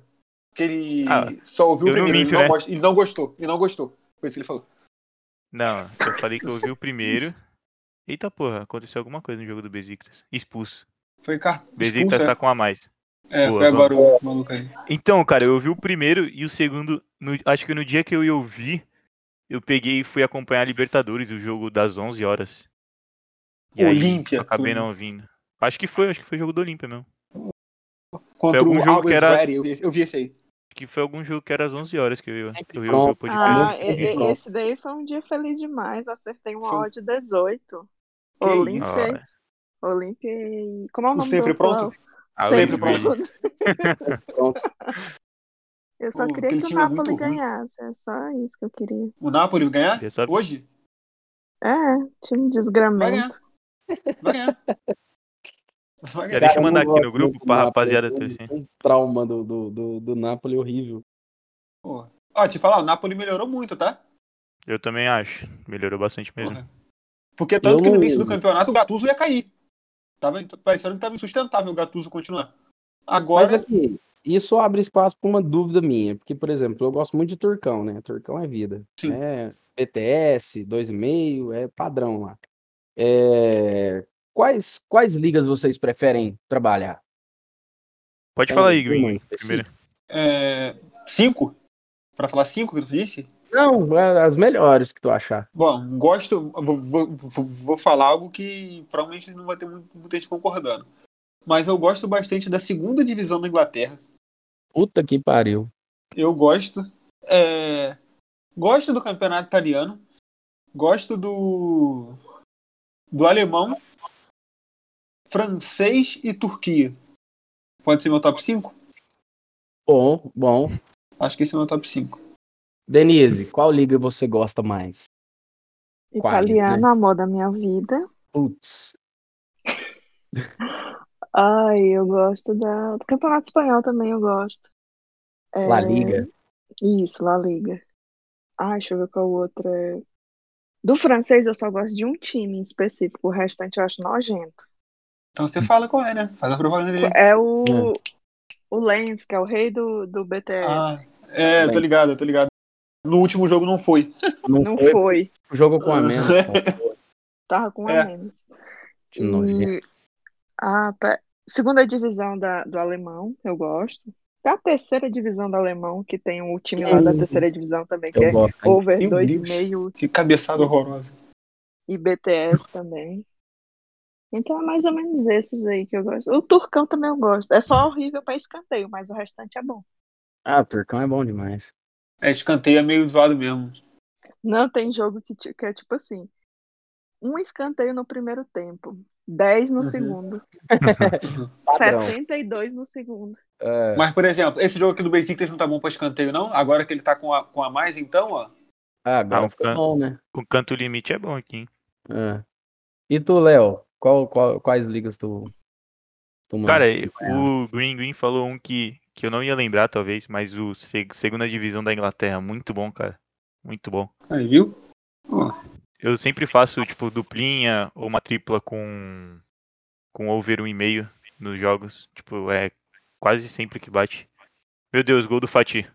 que ele Ah, só ouviu o eu não primeiro, minto, ele, não né? ele não gostou, ele não gostou. Foi isso que ele falou. Não, eu falei que eu ouvi o primeiro. Eita porra, aconteceu alguma coisa no jogo do Besiktas. Expulso. Foi car... Besiktas expulso, tá é. com a mais. É, Boa, foi agora o maluco aí. Então, cara, eu ouvi o primeiro e o segundo. no- acho que no dia que eu ia ouvir, eu peguei e fui acompanhar a Libertadores, o jogo das 11 horas. E aí, Olímpia, eu acabei não ouvindo. Acho que foi, acho que foi o jogo do Olímpia mesmo. Contra algum o jogo Always que era- Ready, eu vi, eu vi esse aí. Que foi algum jogo que era às 11 horas que eu ia, Sempre eu ouvir o podcast. Ah, e- esse daí foi um dia feliz demais. Acertei uma Foi. odd 18. Que Olímpia. Olímpia e. Como é o O nome sempre do pronto? outro? a Sempre pronto. Pronto. Eu só Pô, queria que o é Napoli ruim. ganhasse. É só isso que eu queria. O Napoli ganhar? Hoje? É, time de Vai desgramento. ganhar. Vai ganhar. Ganhar. deixa eu Cara, mandar aqui no grupo pra rapaziada um- torcer. Um trauma do, do, do, do Napoli horrível. Ó, te falar, o Napoli melhorou muito, tá? Eu também acho. Melhorou bastante mesmo. Porra. Porque tanto Eu que no início do campeonato o Gattuso ia cair. Tava parecendo que tava insustentável o Gattuso continuar. Agora, Mas aqui, isso abre espaço para uma dúvida minha. Porque, por exemplo, eu gosto muito de Turcão, né? Turcão é vida. Sim. É BTS, 2,5, é padrão lá. É, Quais, quais ligas vocês preferem trabalhar? Pode falar aí, específica? Primeiro. é, cinco? Pra falar cinco que tu disse? Não, é as melhores que tu achar. Bom, gosto. Vou, vou, vou- vou falar algo que provavelmente não vai ter muito, muita gente concordando. Mas eu gosto bastante da segunda divisão da Inglaterra. Puta que pariu. Eu gosto. É, gosto do campeonato italiano. Gosto do. do alemão, francês e Turquia. Pode ser meu top 5? Bom, bom. Acho que esse é meu top 5. Denise, qual liga você gosta mais? Quais, Italiano, né? amor da minha vida. Putz, Ai, eu gosto da... do Campeonato Espanhol também, eu gosto. É, La Liga. Isso, La Liga. Ai, deixa eu ver qual outra. é. Do francês eu só gosto de um time em específico, o restante eu acho nojento. Então você fala qual é, né? Faz a propaganda dele. É o, Hum. o Lens, que é o rei do, do BTS. Ah, é, eu tô ligado, eu tô ligado. No último jogo não foi. Não, Não foi, foi. Jogou com a menos. pô. Tava com É. a menos. Que nojento. E a pe- segunda divisão da, do alemão, eu gosto. Da terceira divisão do alemão, que tem o time lá da terceira divisão também, que Eu é gosto. over Meu 2,5 Que cabeçada horrorosa. e BTS também. Então é mais ou menos esses aí que eu gosto. O Turcão também eu gosto. É só horrível pra escanteio, mas o restante é bom. Ah, o Turcão é bom demais. É, escanteio é meio zoado mesmo. Não tem jogo que, que é tipo assim: um escanteio no primeiro tempo, 10 no Uhum. segundo, Padrão. 72 no segundo. É, Mas, por exemplo, esse jogo aqui do Besiktas não tá bom pra escanteio, não? Agora que ele tá com a, com a mais, então, ó. ah, agora Ah, o ficou can- bom, né? O canto limite é bom aqui, hein? É. E tu, Léo? Qual, qual, quais ligas tu. tu Cara, o Green Green falou um que, que eu não ia lembrar, talvez, mas o segunda divisão da Inglaterra, muito bom, cara. Muito bom. Aí, viu? Oh. Eu sempre faço, tipo, duplinha ou uma tripla com, com over 1,5 nos jogos. Tipo, é quase sempre que bate. Meu Deus, gol do Fatih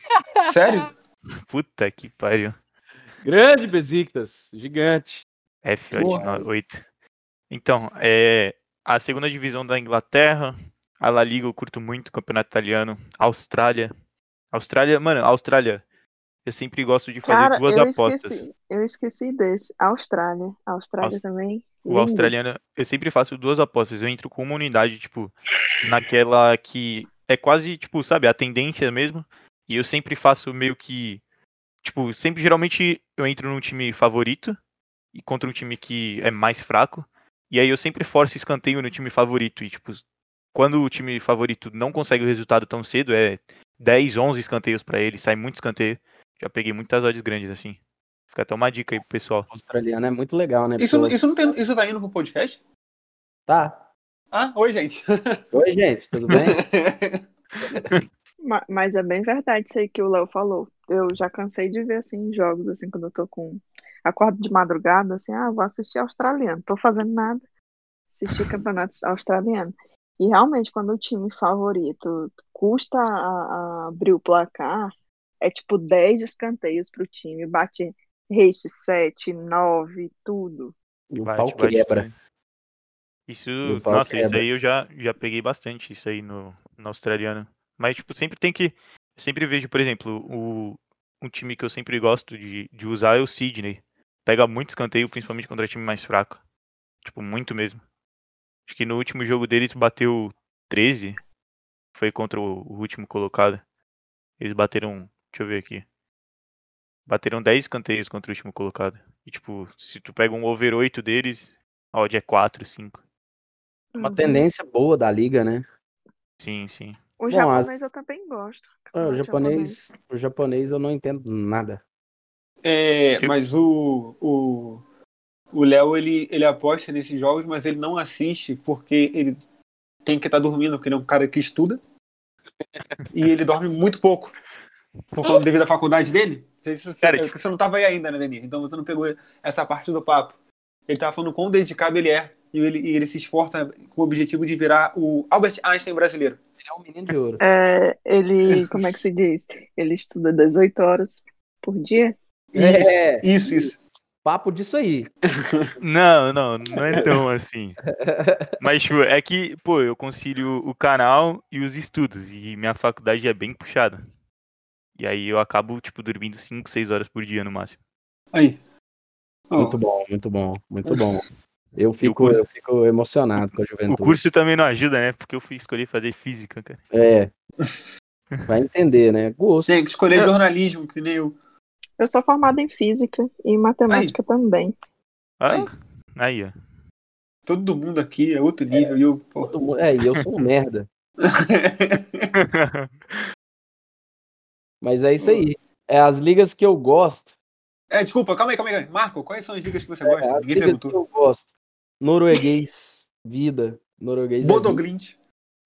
Sério? Puta que pariu. Grande Besiktas, gigante. F8. Então, é, a segunda divisão da Inglaterra, a La Liga eu curto muito, campeonato italiano, Austrália. Austrália, mano, Austrália, eu sempre gosto de fazer Cara, duas eu apostas. esqueci. Eu esqueci desse. Austrália. Austrália Aus- também. O Lindo. australiano, eu sempre faço duas apostas. Eu entro com uma unidade, tipo, naquela que é quase, tipo, sabe, a tendência mesmo. E eu sempre faço meio que. Tipo, sempre geralmente eu entro num time favorito e contra um time que é mais fraco. E aí eu sempre forço escanteio no time favorito. E, tipo, quando o time favorito não consegue o resultado tão cedo, é 10, 11 escanteios pra ele, sai muito escanteio. Já peguei muitas odds grandes assim. Fica até uma dica aí pro pessoal. O australiano é muito legal, né? Isso, Porque isso, não tem, isso tá indo pro podcast? Tá. Ah, oi, gente. Oi, gente, tudo bem? Ma- Mas é bem verdade isso aí que o Léo falou. Eu já cansei de ver assim jogos assim quando eu tô com acordo de madrugada assim, ah, vou assistir australiano, tô fazendo nada, assistir campeonato australiano. E realmente quando o time favorito custa a, a abrir o placar, é tipo 10 escanteios pro time, bate race 7, 9, tudo. E o Bate, pau bate quebra. tudo. Isso, O pau nossa, isso quebra. aí eu já, já peguei bastante, isso aí no, no australiano. Mas, tipo, sempre tem que. Eu sempre vejo, por exemplo, o, um time que eu sempre gosto de, de usar é o Sydney. Pega muito escanteio, principalmente contra time mais fraco. Tipo, muito mesmo. Acho que no último jogo deles bateu 13. Foi contra o, o último colocado. Eles bateram. Deixa eu ver aqui. Bateram 10 escanteios contra o último colocado. E, tipo, se tu pega um over 8 deles, a odd é 4, 5. Uma tendência boa da liga, né? Sim, sim. O Bom, japonês eu também gosto. Ah, O Campeonato japonês, o japonês eu não entendo nada. É, mas o, o, O Léo, ele, ele aposta nesses jogos, mas ele não assiste porque ele tem que estar dormindo, porque ele é um cara que estuda. e ele dorme muito pouco. Por conta devido à faculdade dele. Você, é que você não estava aí ainda, né, Denis? Então você não pegou essa parte do papo. Ele tava falando quão dedicado ele é. E ele, e ele se esforça com o objetivo de virar o Albert Einstein brasileiro. Ele é um menino de ouro. É, ele, como é que se diz? Ele estuda 18 horas por dia? É. Isso, isso. isso. Papo disso aí. Não, não, não é tão assim. Mas, tipo, é que, pô, eu concilio o canal e os estudos. E minha faculdade é bem puxada. E aí eu acabo, tipo, dormindo 5, 6 horas por dia no máximo. Aí. Ó, Muito bom, muito bom, muito bom. Eu fico, curso? eu fico emocionado com a O juventude. curso também não ajuda, né? Porque eu fui escolher fazer física, cara. É. Vai entender, né? Gosto. Tem que escolher jornalismo, que nem eu. Eu sou formada em física e em matemática também. Ah, aí, ó. Todo mundo aqui é outro nível. E eu, mundo- É, e eu sou um merda. Mas é isso aí. É as ligas que eu gosto. É, desculpa, calma aí, calma aí. Marco, quais são as dicas que você É, gosta? as Ninguém ligas que perguntou. eu gosto. Norueguês, vida. Norueguês. é. Bodoglint.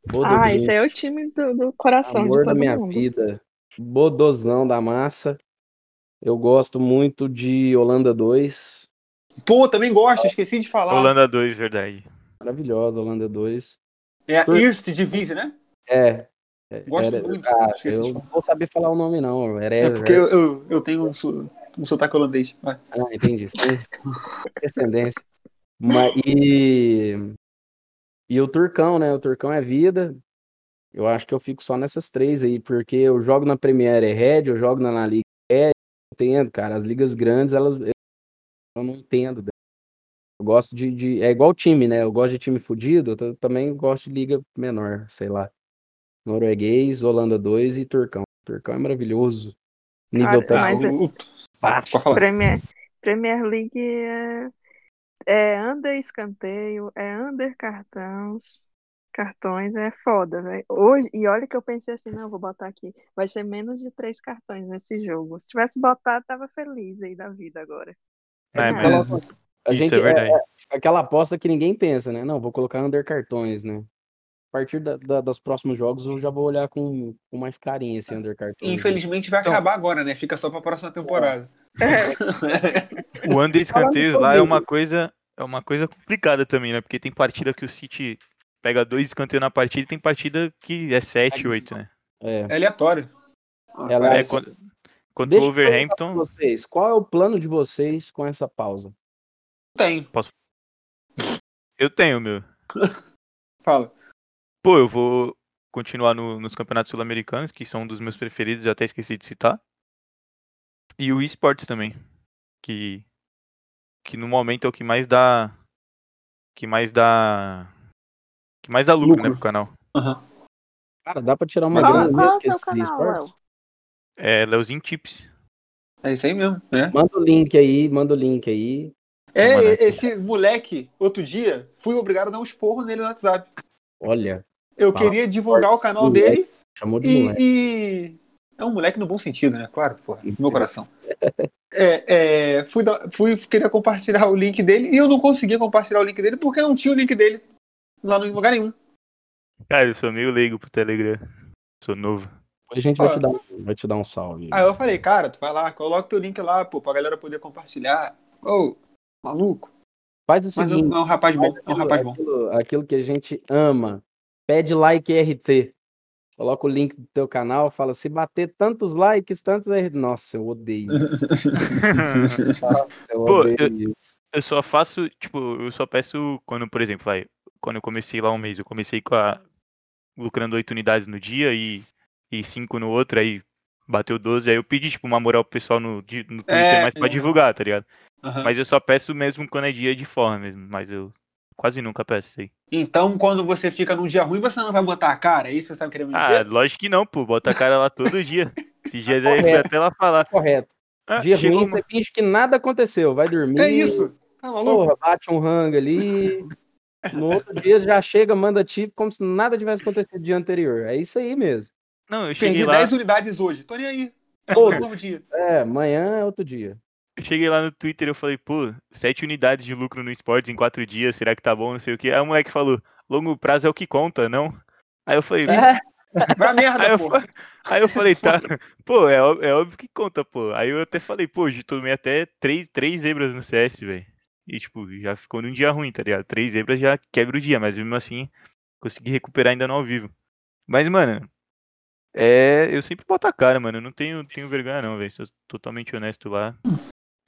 Ah, Bodoglint, esse aí é o time do, do coração amor de da todo minha mundo. vida. Bodozão da massa. Eu gosto muito de Holanda 2. Pô, também gosto, esqueci de falar. Holanda 2, verdade. Maravilhosa, Holanda 2. É a Tur- Eerst Divisie, né? É. é, Gosto era- muito. ah, eu não vou saber falar o nome, não. Era, É porque eu, eu, eu tenho um, um sotaque holandês. Vai. Ah, entendi. Descendência. Mas, e, e o Turcão, né? O Turcão é vida. Eu acho que eu fico só nessas três aí, porque eu jogo na Premier é Red, eu jogo na, na Liga é, eu entendo, cara. As ligas grandes, elas eu, não entendo. Eu gosto de, de- É igual time, né? Eu gosto de time fudido, eu também gosto de liga menor, sei lá. Norueguês, Holanda 2 e Turcão. Turcão é maravilhoso. Nível Cara, Ah, mas técnico o. Premier, Premier League é, é under escanteio, é under cartões, cartões, é foda, velho. Hoje, e olha que eu pensei assim, não, vou botar aqui, vai ser menos de três cartões nesse jogo. Se tivesse botado, tava feliz aí da vida agora. É, Aquela- a isso gente, é verdade. aquela aposta que ninguém pensa, né? Não, vou colocar under cartões, né? A partir da, da- dos próximos jogos eu já vou olhar com, com mais carinho esse under cartões. Infelizmente vai Então- acabar agora, né? Fica só pra próxima temporada. O under escanteios lá é uma coisa, é uma coisa complicada também, né? Porque tem partida que o City pega dois escanteios na partida e tem partida que é 7, 8, né? É. É aleatório. Ah, Ela- É, quando, quando Deixa o eu perguntar pra Overhampton. vocês, qual é o plano de vocês com essa pausa? Tem. Eu tenho, meu. Fala. Pô, eu vou continuar no- nos campeonatos sul-americanos, que são um dos meus preferidos, eu até esqueci de citar. E o esportes também, que que no momento é o que mais dá que mais dá que mais dá lucro, né, Lucro. pro canal. Cara, dá pra tirar uma Qual- grana qual é mesmo com seu esses esportes? É Leozinho Tips. É isso aí mesmo, né? Manda o link aí, manda o link aí. É, Mano, esse moleque, outro dia, fui obrigado a dar um esporro nele no WhatsApp. Olha, Eu queria divulgar o canal moleque. dele chamou de e, moleque. e- É um moleque no bom sentido, né? Claro, porra, no meu coração. É, é, fui, fui querer compartilhar o link dele e eu não conseguia compartilhar o link dele porque não tinha o link dele lá no em lugar nenhum. Cara, eu sou meio leigo pro Telegram. Sou novo. A gente vai Ó. te, dar, um- vai te dar um salve. Aí eu falei, cara, tu vai lá, coloca teu link lá, pô, pra galera poder compartilhar. Ô, maluco. Faz o Mas é seguinte, um, é um rapaz bom, é um aquilo, rapaz bom. aquilo- aquilo que a gente ama. Pede like RT. Coloca o link do teu canal, fala, se bater tantos likes, tantos. Nossa, eu odeio isso. Nossa, eu Pô, odeio isso. Eu só faço, tipo, eu só peço quando, por exemplo, vai, quando eu comecei lá um mês, eu comecei com a lucrando 8 unidades no dia e e 5 no outro, aí bateu 12, aí eu pedi tipo uma moral pro pessoal no no Twitter É, mais pra é. divulgar, tá ligado? Aham. Mas eu só peço mesmo quando é dia de forma mesmo, mas eu quase nunca peço isso aí. Então, quando você fica num dia ruim, você não vai botar a cara, é isso que você tá querendo me Ah, dizer? lógico que não, pô, bota a cara lá todo dia. Esses dias aí Correto. até lá falar. Correto. Ah, Dia ruim, uma- você finge que nada aconteceu. Vai dormir. É isso? Tá maluco? Porra, bate um rango ali. No outro dia já chega, manda tipo como se nada tivesse acontecido no dia anterior. É isso aí mesmo. Não, eu cheguei Perdi lá, 10 unidades hoje. Tô nem aí. É Pô. um novo dia. É, amanhã é outro dia. Eu cheguei lá no Twitter e eu falei, pô, sete unidades de lucro no esportes em quatro dias, será que tá bom? Não sei o que. Aí o moleque falou, longo prazo é o que conta, não? Aí eu falei, É, Vai merda, Aí eu, porra. aí eu falei, tá, pô, é, é óbvio que conta, pô. Aí eu até falei, pô, hoje tomei até três, três zebras no CS, velho. E, tipo, já ficou num dia ruim, tá ligado? Três zebras já quebra o dia, mas mesmo assim, consegui recuperar ainda no ao vivo. Mas, mano, é. Eu sempre boto a cara, mano. Eu não tenho, tenho vergonha, não, velho. Sou totalmente honesto lá.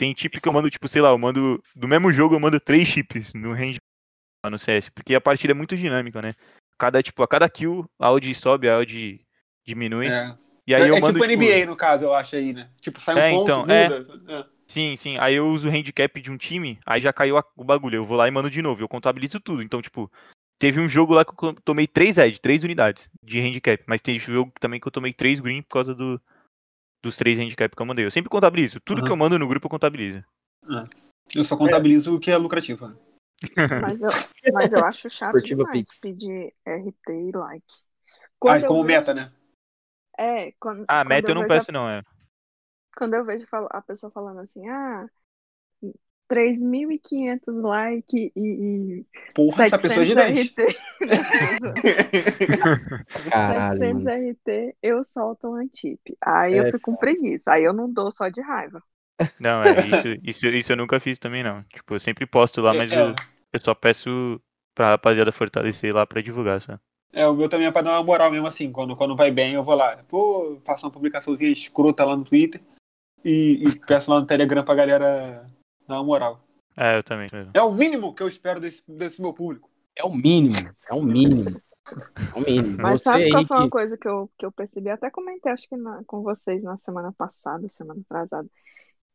Tem chip que eu mando, tipo, sei lá, eu mando. Do mesmo jogo eu mando três chips no range lá no CS. Porque a partida é muito dinâmica, né? Cada, tipo, a cada kill, a odd sobe, a odd diminui. É, E aí é, eu é mando, tipo tipo, NBA, no caso, eu acho aí, né? Tipo, sai um É, ponto, então, é. muda. Sim, sim. Aí eu uso o handicap de um time, aí já caiu a- o bagulho. Eu vou lá e mando de novo. Eu contabilizo tudo. Então, tipo, teve um jogo lá que eu tomei 3 ed, 3 unidades de handicap. Mas teve jogo também que eu tomei 3 green por causa do, dos 3 handicap que eu mandei. Eu sempre contabilizo. Tudo Aham. que eu mando no grupo eu contabilizo. Eu só contabilizo o que é lucrativo. né? Mas eu, mas eu acho chato Esportiva demais Pix. pedir RT e like. Ah, Quando eu como vejo- meta, né? É, quando, Ah, quando meta eu não vejo a- peço, não, é. Quando eu vejo a pessoa falando assim, ah, 3.500 like e, e Porra, essa pessoa é 700 gigante. RT. caralho, 700 mano. RT, eu solto um antip. Aí É, eu fico com preguiça. Aí eu não dou só de raiva. Não, é. Isso, isso, isso eu nunca fiz também, não. Tipo, eu sempre posto lá, mas É, eu, eu só peço pra rapaziada fortalecer lá pra divulgar, só. É, o meu também é pra dar uma moral mesmo assim. Quando, quando vai bem, eu vou lá. Pô, faço uma publicaçãozinha escrota lá no Twitter e, e peço lá no Telegram pra galera dar uma moral. É, eu também. mesmo. É o mínimo que eu espero desse, desse meu público. É o mínimo, é o mínimo. É o mínimo. Mas Você sabe qual aí foi uma que... coisa que eu, que eu percebi? Até comentei, acho que na- com vocês na semana passada, semana atrasada.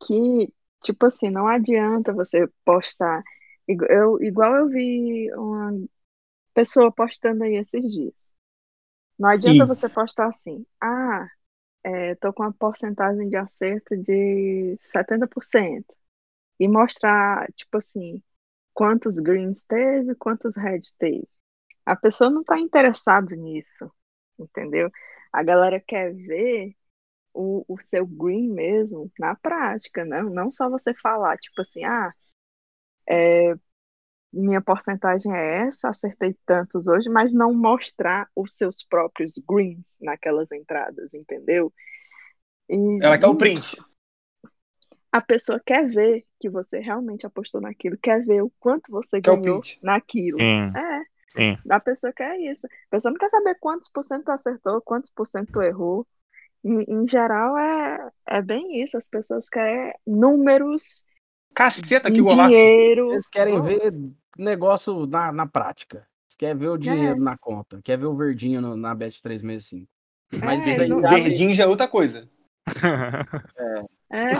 Que, tipo assim, não adianta você postar. Eu, igual eu vi uma pessoa postando aí esses dias. Não adianta Sim. você postar assim, ah, é, tô com uma porcentagem de acerto de 70%. E mostrar, tipo assim, quantos greens teve, quantos reds teve. A pessoa não tá interessada nisso, entendeu? A galera quer ver o, o seu green mesmo na prática, não, não só você falar, tipo assim, ah, é, minha porcentagem é essa, acertei tantos hoje, mas não mostrar os seus próprios greens naquelas entradas, entendeu? E, Ela quer o print. A pessoa quer ver que você realmente apostou naquilo, quer ver o quanto você Quer o ganhou print. naquilo. Sim, É, sim. a pessoa quer isso. A pessoa não quer saber quantos por cento tu acertou, quantos por cento tu errou. Em, em geral, é, é bem isso. As pessoas querem números, Caceta, que golaço. dinheiro. Eles querem Oh, ver negócio na, na prática. Eles querem ver o dinheiro na conta. Quer ver o verdinho no- na Bet 365. Mas É, daí não- Verdinho já é outra coisa. É,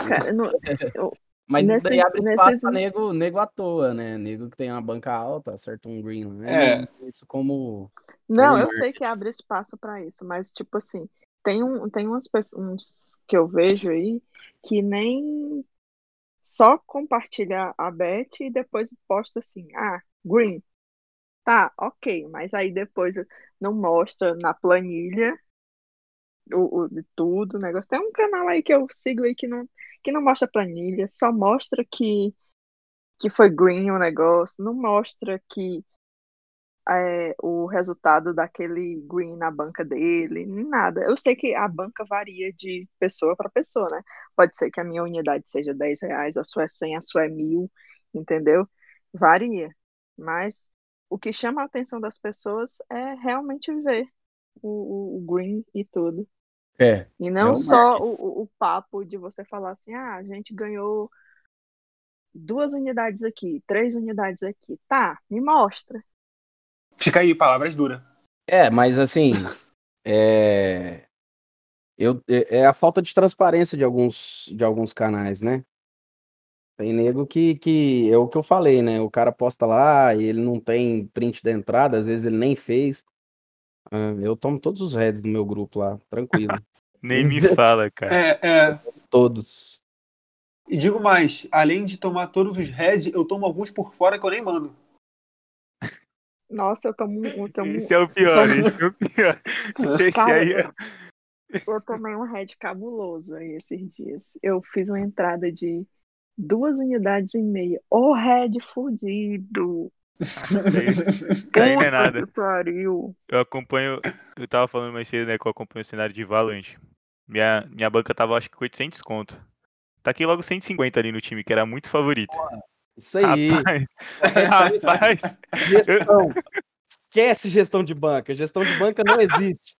cara. não- Mas isso daí nesses- abre espaço nesses- pra nego, nego à toa, né? Nego que tem uma banca alta, acerta um green, né? É. Isso como. Não, eu sei que abre espaço para isso, mas tipo assim, tem um, tem umas pessoas uns que eu vejo aí que nem só compartilha a bet e depois posta assim, ah, green. Tá, ok, mas aí depois não mostra na planilha o, o de tudo, o negócio. Tem um canal aí que eu sigo aí que não, que não mostra planilha, só mostra que, que foi green o negócio, não mostra que é, o resultado daquele green na banca dele, nada. Eu sei que a banca varia de pessoa para pessoa, né? Pode ser que a minha unidade seja 10 reais, a sua é 100, a sua é mil, entendeu? Varia. Mas o que chama a atenção das pessoas é realmente ver o, o- o green e tudo. É. E não É só o, o- o papo de você falar assim, ah, a gente ganhou duas unidades aqui, três unidades aqui. Tá, me mostra. Fica aí, palavras duras. É, mas assim. é... Eu, é é a falta de transparência de alguns, de alguns canais, né? Tem nego que, que é o que eu falei, né? O cara posta lá e ele não tem print da entrada, às vezes ele nem fez. Ah, eu tomo todos os heads no meu grupo lá, tranquilo. Nem me fala, cara. É, é. todos. E digo mais, além de tomar todos os heads, eu tomo alguns por fora que eu nem mando. Nossa, eu tomo, um- eu tomo, Esse é o pior, esse é o pior. Esse aí é... eu tomei um head cabuloso aí esses dias. Eu fiz uma entrada de Duas unidades e meia. Ô, Red fudido. Aí não é nada. pariu. Eu acompanho. Eu tava falando mais cedo, né? Que eu acompanho o cenário de Valorant. Minha, minha banca tava acho que com 800 conto. Taquei logo 150 ali no time, que era muito favorito. Isso aí. Rapaz, rapaz, Gestão. Esquece gestão de banca. Gestão de banca não existe.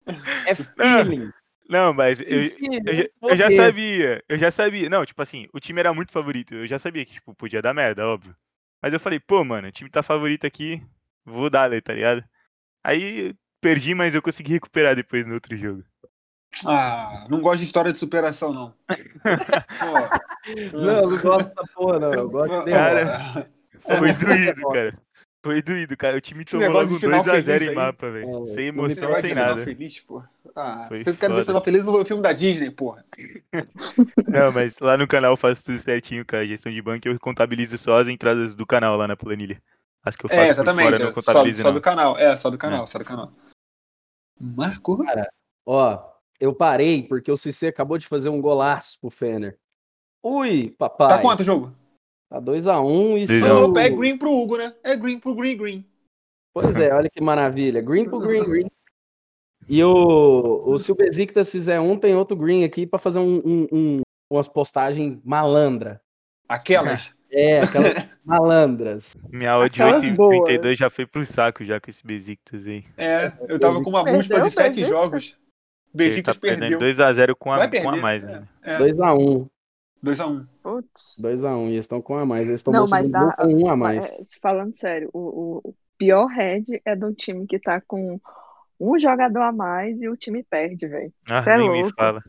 É feeling. não, mas eu, eu, já, eu já sabia, eu já sabia. Não, tipo assim, o time era muito favorito. Eu já sabia que, tipo, podia dar merda, óbvio. Mas eu falei, pô, mano, o time tá favorito aqui, vou dar, tá ligado? Aí perdi, mas eu consegui recuperar depois no outro jogo. Ah, não gosto de história de superação, não. Pô, Não, eu não gosto dessa porra, não. Eu gosto de Cara. Foi doído, cara. Foi doído, cara. O time Esse tomou logo de final 2x0 feliz em aí. mapa, velho. É, sem emoção, sem nada. feliz, pô. Ah, Foi você quer ver foda. final feliz no filme da Disney, porra. Não, mas lá no canal eu faço tudo certinho com a gestão de banco. Eu contabilizo só as entradas do canal lá na planilha. As que eu faço É, por exatamente. fora, eu não é, só, só do canal. É, só do canal, só do canal. Marcou? Ó, eu parei porque o Cissé acabou de fazer um golaço pro Fener. Ui, papai. Tá quanto o jogo? Tá 2x1 e Dois se a um. o- Opa, é green pro Hugo, né? É green pro green green. Pois é, olha que maravilha. Green pro green, green. E o, o se o Besiktas fizer um, tem outro green aqui pra fazer um, um- um- umas postagens malandra. Aquelas. É, aquelas malandras. Minha odd de Aquelas 8,32 já foi pro saco já com esse Besiktas aí. É, eu tava com uma múltipla de sete Besiktas? jogos. Ele tá Besiktas perdendo perdeu. 2x0 com, a, com a mais, né? É, 2x1. 2x1. Putz. 2x1. E eles estão com um a mais. Eles estão Não, mas dá- com um a mais. É, falando sério, o, o- pior head é do time que tá com um jogador a mais e o time perde, velho. Ah, Cê é nem me louco. fala.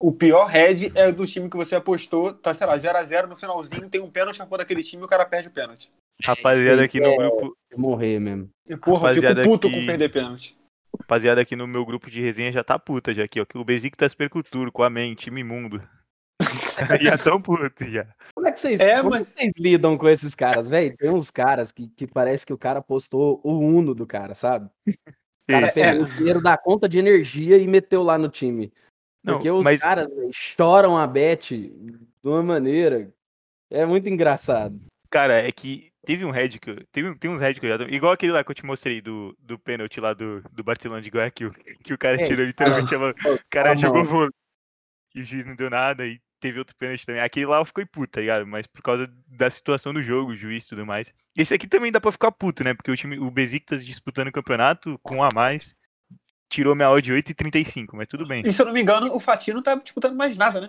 O pior head é do time que você apostou, tá, sei lá, 0x0 no finalzinho, tem um pênalti a favor daquele time e o cara perde o pênalti. Rapaziada aqui no é- grupo, Morrer mesmo. E porra, eu fico Rapaziada puto que- com perder pênalti. rapaziada aqui no meu grupo de resenha já tá puta já aqui, ó. Que o Besiktas perca o turco, amém, time imundo. já tão puto já. Como é que vocês, É, como mas- que vocês lidam com esses caras, velho? Tem uns caras que, que parece que o cara postou o Uno do cara, sabe? O cara É, pegou o dinheiro da conta de energia e meteu lá no time. Não, Porque os mas- caras véi, choram a bet de uma maneira. É muito engraçado. Cara, é que teve um head que eu. Teve, tem uns head que eu já. Igual aquele lá que eu te mostrei do, do pênalti lá do, do Barcelona de Guayaquil. Que o cara Ei, tirou literalmente a mão. O cara ah, jogou vôlei. E o juiz não deu nada. E teve outro pênalti também. Aquele lá eu fiquei puto, tá ligado? Mas por causa da situação do jogo, o juiz e tudo mais. Esse aqui também dá pra ficar puto, né? Porque o time, o Besiktas disputando o campeonato com um a mais. Tirou minha odd de 8,35, mas tudo bem. E se eu não me engano, o Fatih não tá disputando mais nada, né?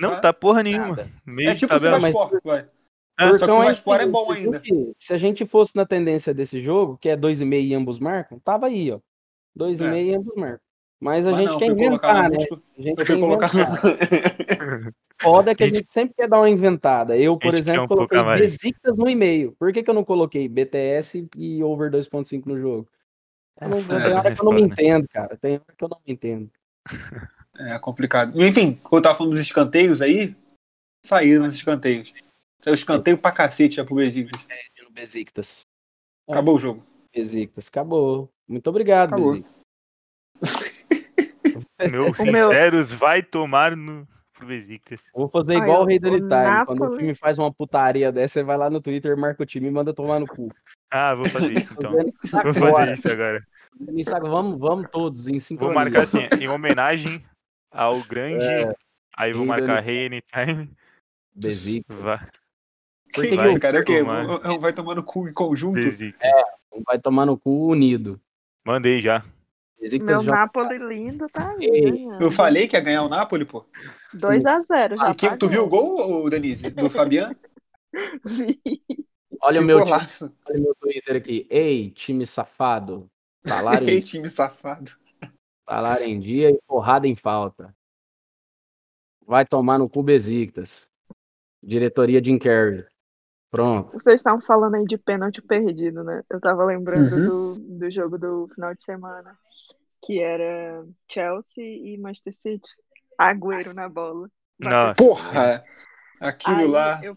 Não tá tá porra nenhuma. Nada. Meio É tipo o tabela. mas- Sivaspor, vai. Ah, só que o Sivaspor é assim, bom se ainda. Se a gente fosse na tendência desse jogo, que é 2,5 e ambos marcam, tava aí, ó. 2,5 É. e ambos marcam. Mas a Mas gente não, quer inventar, né? A gente quer colocar. inventar. Foda é que a Gente- gente sempre quer dar uma inventada. Eu, por exemplo, um coloquei. Besiktas no e-mail. Por que, que eu não coloquei BTS e over 2.5 no jogo? Eu não, foda, tem hora é que eu não me foda. entendo, cara. Tem hora que eu não me entendo. É complicado. Enfim, quando eu tava falando dos escanteios aí, saíram os escanteios. Saiu escanteio pra cacete já pro Besiktas. No Besiktas. Acabou o jogo. Besiktas. Acabou. Muito obrigado, Acabou. Besiktas. Meu- sinceros vai tomar no pro Besiktas. Eu vou fazer Ai, igual o- Rei do Itália. Quando o time faz uma putaria dessa, você vai lá no Twitter, marca o time e manda tomar no cu. Ah, vou fazer isso então. Vou fazer isso agora. Vamos, vamos todos em Vou sincronia. marcar assim, em homenagem ao grande. É. Aí vou marcar Rei Anytime. Besiktas. Vai, Por Que que que isso, eu- cara? É o quê? tomar? Vai tomar no cu em conjunto? Besiktas. Vai tomar no cu unido. Mandei já. Meu já Napoli lindo tá. Eu falei que ia ganhar o Napoli, pô. 2x0 já. E quem, tá tu viu o gol, Denise? Do Fabiano? Vi. Olha o meu, golaço. olha o meu Twitter aqui. Ei, time safado. Salário, Ei, time safado. salário em dia e porrada em falta. Vai tomar no cu Besiktas. Diretoria Jim Carrey. Pronto. Vocês estavam falando aí de pênalti perdido, né? Eu tava lembrando Uhum. do, do jogo do final de semana, que era Chelsea e Manchester City. Agüero na bola. Nossa. Porra! Aquilo Aí lá. Eu,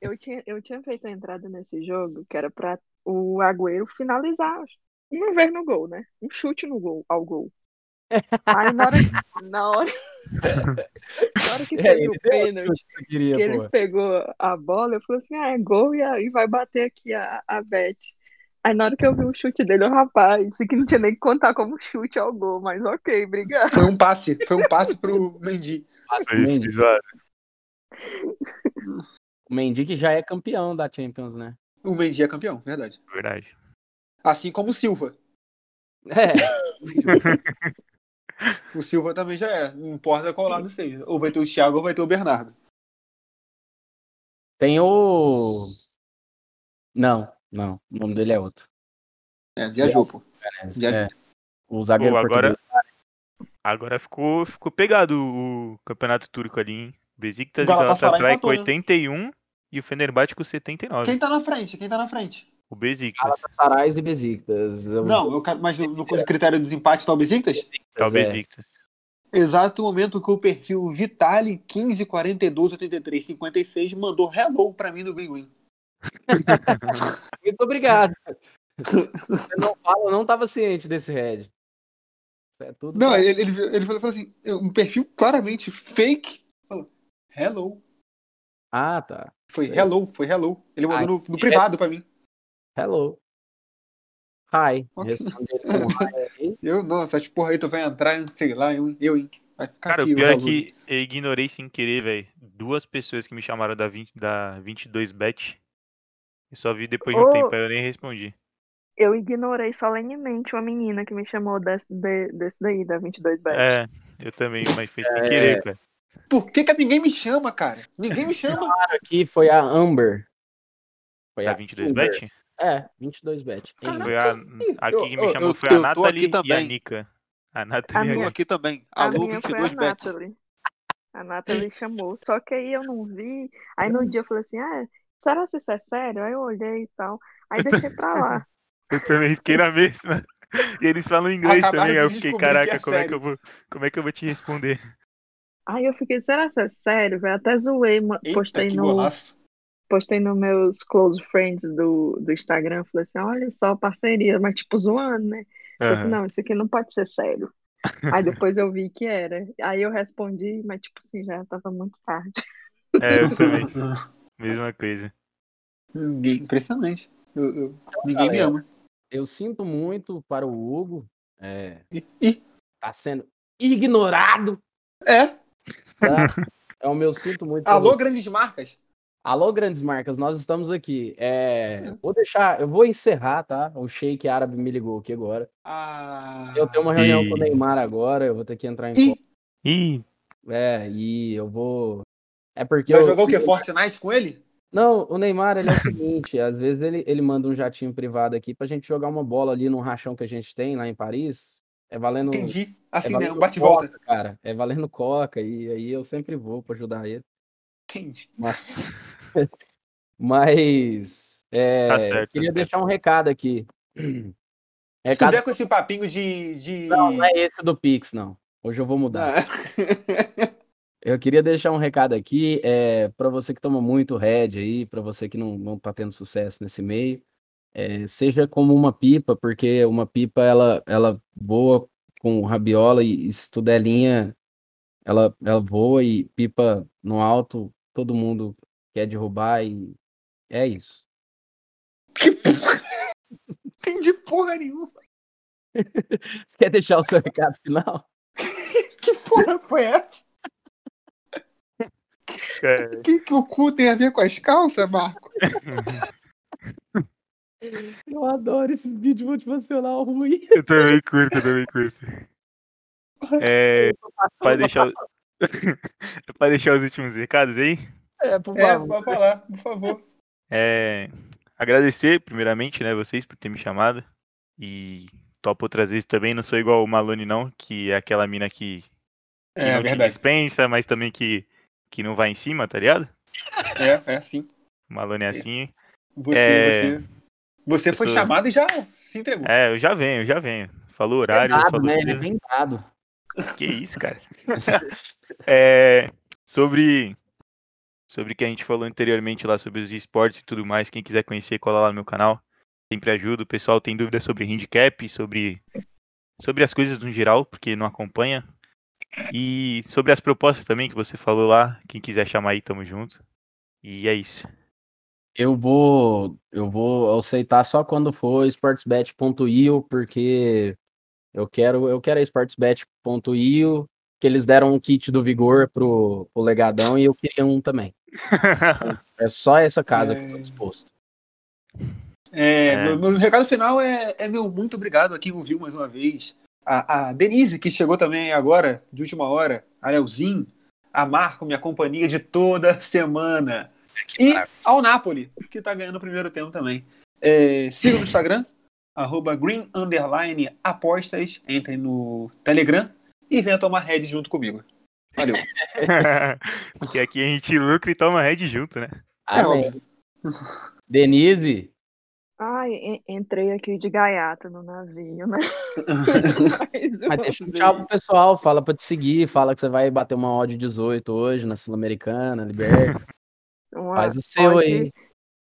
eu, tinha, eu tinha feito a entrada nesse jogo que era pra o Agüero finalizar uma vez no gol, né? Um chute no gol, ao gol. Aí na hora, na hora, na hora que É, teve ele o pênalti, que queria, que ele pô. pegou a bola, eu falei assim, ah, é gol e, a- e vai bater aqui a, a Beth. Aí na hora que eu vi o chute dele, eu, rapaz, isso aqui não tinha nem que contar como chute ao gol, mas ok, obrigado. Foi um passe, foi um passe pro Mendy. O Mendy que já é campeão da Champions, né? O Mendy é campeão, verdade. Verdade. Assim como o Silva. É, O Silva também já é. Não importa qual lado seja. Ou vai ter o Thiago ou vai ter o Bernardo. tem o. Não, não. O nome dele é outro. É, viajou, pô. Já- é. O zagueiro Pô, agora- português. Agora ficou, ficou pegado o campeonato turco ali, hein? Besiktas e Galatasaray com empatou, né? 81 e o Fenerbahçe com 79. Quem tá na frente? Quem tá na frente? O Besiktas. Galatasaray e Besiktas. Eu- Não, eu, quero- mas no, no critério dos empates tá o Besiktas? Tá o é. Besiktas. Exato momento que o perfil Vitali 15 42 83 56 mandou hello pra mim no Green Green. Muito obrigado. Você não fala, eu não tava ciente desse head. Isso é tudo. Não, ele, ele, ele falou assim, um perfil claramente fake. Falou, hello. Ah, tá. Foi hello, foi hello. Ele mandou Ai, no, no privado pra mim. Hello. Hi. Ok. Responde ele com hi aí. Eu, nossa, essas porra aí tu vai entrar, sei lá, eu, eu hein. Vai ficar Cara, aqui, o pior é que eu ignorei sem querer, velho. Duas pessoas que me chamaram da, 20, da 22bet. Eu só vi depois de um Ô. tempo, aí eu nem respondi. Eu ignorei solenemente uma menina que me chamou desse, de- desse daí, da 22 bet. É, eu também, mas foi sem É. querer, cara. Por que, que ninguém me chama, cara? Ninguém me chama. Aqui foi a Amber. Foi Da a 22bet? É, 22 bet. Foi a, a que me eu- chamou eu- foi a Nathalie aqui e a também. Nika. A A Nathalie e a minha- aqui também. A Alô, minha foi a 22 bet. Nathalie. A Nathalie chamou. Só que aí eu não vi. Aí no dia eu falei assim, ah, será que isso é sério? Aí eu olhei e tal. Aí deixei pra lá. Eu também fiquei na mesma. E eles falam inglês Acabaram também, aí eu fiquei, caraca, é como, é que eu vou, como é que eu vou te responder? Aí eu fiquei, será que é sério, velho? Até zoei, Eita, postei que no, golaço. Postei nos meus close friends do, do Instagram. Falei assim, olha só, parceria, mas tipo zoando, né? Falei assim, não, isso aqui não pode ser sério. Aí depois eu vi que era. Aí eu respondi, mas tipo assim, já tava muito tarde. É, eu também, mesma coisa. Ninguém- Impressionante. Eu- eu- ninguém me ama. Eu sinto muito para o Hugo. É, ih. tá sendo ignorado. É. Tá? É o meu sinto muito. Alô, grandes marcas. Alô, grandes marcas, nós estamos aqui. É, vou deixar, eu vou encerrar, tá? O Sheik árabe me ligou aqui agora. Ah, Eu tenho uma reunião E- com o Neymar agora, eu vou ter que entrar em Ih, É, e eu vou. É porque vai eu... jogar o quê? Fortnite com ele? Não, o Neymar, ele é o seguinte, às vezes ele, ele manda um jatinho privado aqui pra gente jogar uma bola ali num rachão que a gente tem lá em Paris. É valendo. Entendi. é Assim, né? valendo Um bate e volta. coca, cara. É valendo coca, e aí eu sempre vou pra ajudar ele. Entendi. Mas, mas é, Tá certo, eu queria tá deixar um recado aqui. Se Recado tiver com esse papinho de. de... não, não é esse do Pix, não. Hoje eu vou mudar. Ah. Eu queria deixar um recado aqui é, para você que toma muito Red aí, para você que não, não tá tendo sucesso nesse meio, é, seja como uma pipa, porque uma pipa ela, ela voa com rabiola e, e se tudo é linha, ela, ela voa e pipa no alto, todo mundo quer derrubar e é isso. que porra. Entendi porra nenhuma. Você quer deixar o seu recado final? Que porra foi essa? O que, que o cu tem a ver com as calças, Marco? Eu adoro esses vídeos motivacional ruim. eu também curto, eu também curto. É, para deixar, pra deixar os últimos recados aí, É, por É, favor. pode falar, por favor. é, agradecer primeiramente, né, vocês por ter me chamado e topo outras vezes também, não sou igual o Malone não, que é aquela mina que, que É não te verdade. dispensa, mas também que, que não vai em cima, tá ligado? É, é assim. O Malone é assim. Você, É. você, você foi sou- chamado e já se entregou. É, eu já venho, eu já venho. Falou horário, Vendado, falou né? Ele é vendado. Que isso, cara? É, sobre sobre o que a gente falou anteriormente lá sobre os esportes e tudo mais, quem quiser conhecer, cola lá no meu canal. Sempre ajudo. O pessoal tem dúvidas sobre handicap, sobre sobre as coisas no geral, porque não acompanha. E sobre as propostas também que você falou lá. Quem quiser chamar aí, tamo junto. E é isso. Eu vou, eu vou aceitar só quando for sportsbet.io, porque eu quero, eu quero a sportsbet.io, que eles deram um kit do Vigor pro, pro Legadão e eu queria um também. É só essa casa que eu tô disposto. É, É. Meu, meu recado final é, é meu muito obrigado a quem ouviu mais uma vez. A, a Denise, que chegou também agora, de última hora. A Leozinho. A Marco, minha companhia de toda semana. E ao Napoli, que tá ganhando o primeiro tempo também. É, siga no Instagram, arroba green underline apostas. Entrem no Telegram e venha tomar head junto comigo. Valeu. porque aqui a gente lucra e toma red junto, né? É Amém. óbvio. Denise, Ai, en- entrei aqui de gaiato no navio, né? Mas mas deixa um tchau pro pessoal, fala pra te seguir, fala que você vai bater uma odd 18 hoje na Sul-Americana, liberta. Uma Faz o seu odd- aí.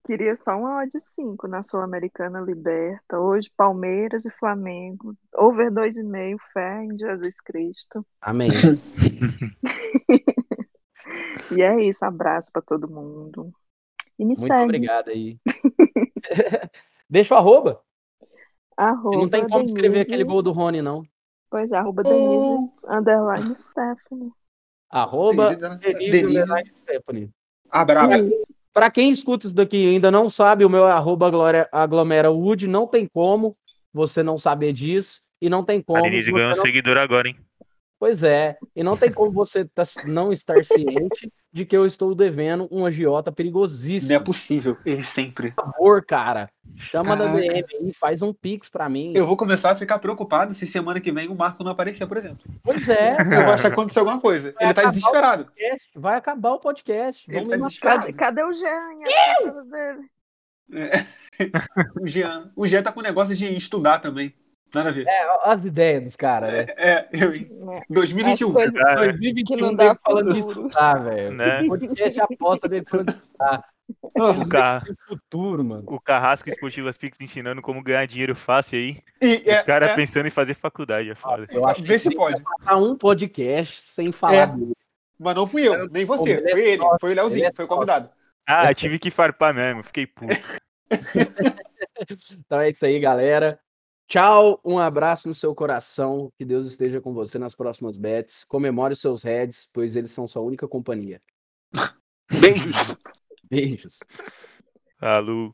Queria só uma odd 5 na Sul-Americana Liberta. Hoje, Palmeiras e Flamengo. Over 2,5, fé em Jesus Cristo. Amém. E é isso, abraço pra todo mundo. E me Muito segue. obrigado aí. Deixa o arroba. Arroba não tem como escrever Denise- aquele gol do Rony, não. Pois é, arroba Denise, Oh, underline Stephanie. Arroba Denise, Denise Denise. underline Stephanie. Ah, Pra quem escuta isso daqui e ainda não sabe, o meu é arroba glória- aglomera Wood. Não tem como você não saber disso. E não tem como. a Denise ganhou um não- seguidor agora, hein? Pois é. E não tem como você tá- não estar ciente de que eu estou devendo um agiota Não é perigosíssimo. possível. Ele sempre. Por favor, cara. Chama da Caraca. DM aí, faz um pix pra mim. Eu vou começar a ficar preocupado se semana que vem o Marco não aparecer, por exemplo. Pois é. Eu vou achar que aconteceu alguma coisa. Ele tá desesperado. podcast, Vai acabar o podcast. Ele Vamos tá desesperado. Cadê, cadê o Jean? cara dele. O Jean, o Jean tá com negócio de estudar também. Nada a ver. É, as ideias dos caras, né? É, eu, É, 2021. as coisas- Ah, 2021 Que não dele dá falando de futuro. estudar, velho. Né? O podcast aposta dele falando de estudar. O, ca... Esse futuro, mano. o Carrasco Esportivas Pix ensinando como ganhar dinheiro fácil aí. E, Os é, caras é, pensando em fazer faculdade, é foda. Eu acho vê que se pode. passar um podcast sem falar É. dele. Mas não fui eu, nem você. Ele é Foi ele, foi o Leozinho, ele é foi o convidado. Ah, tive que farpar mesmo, fiquei puto. Então é isso aí, galera. Tchau, um abraço no seu coração. Que Deus esteja com você nas próximas bets. Comemore os seus heads, pois eles são sua única companhia. Beijos. Beijos. Falou.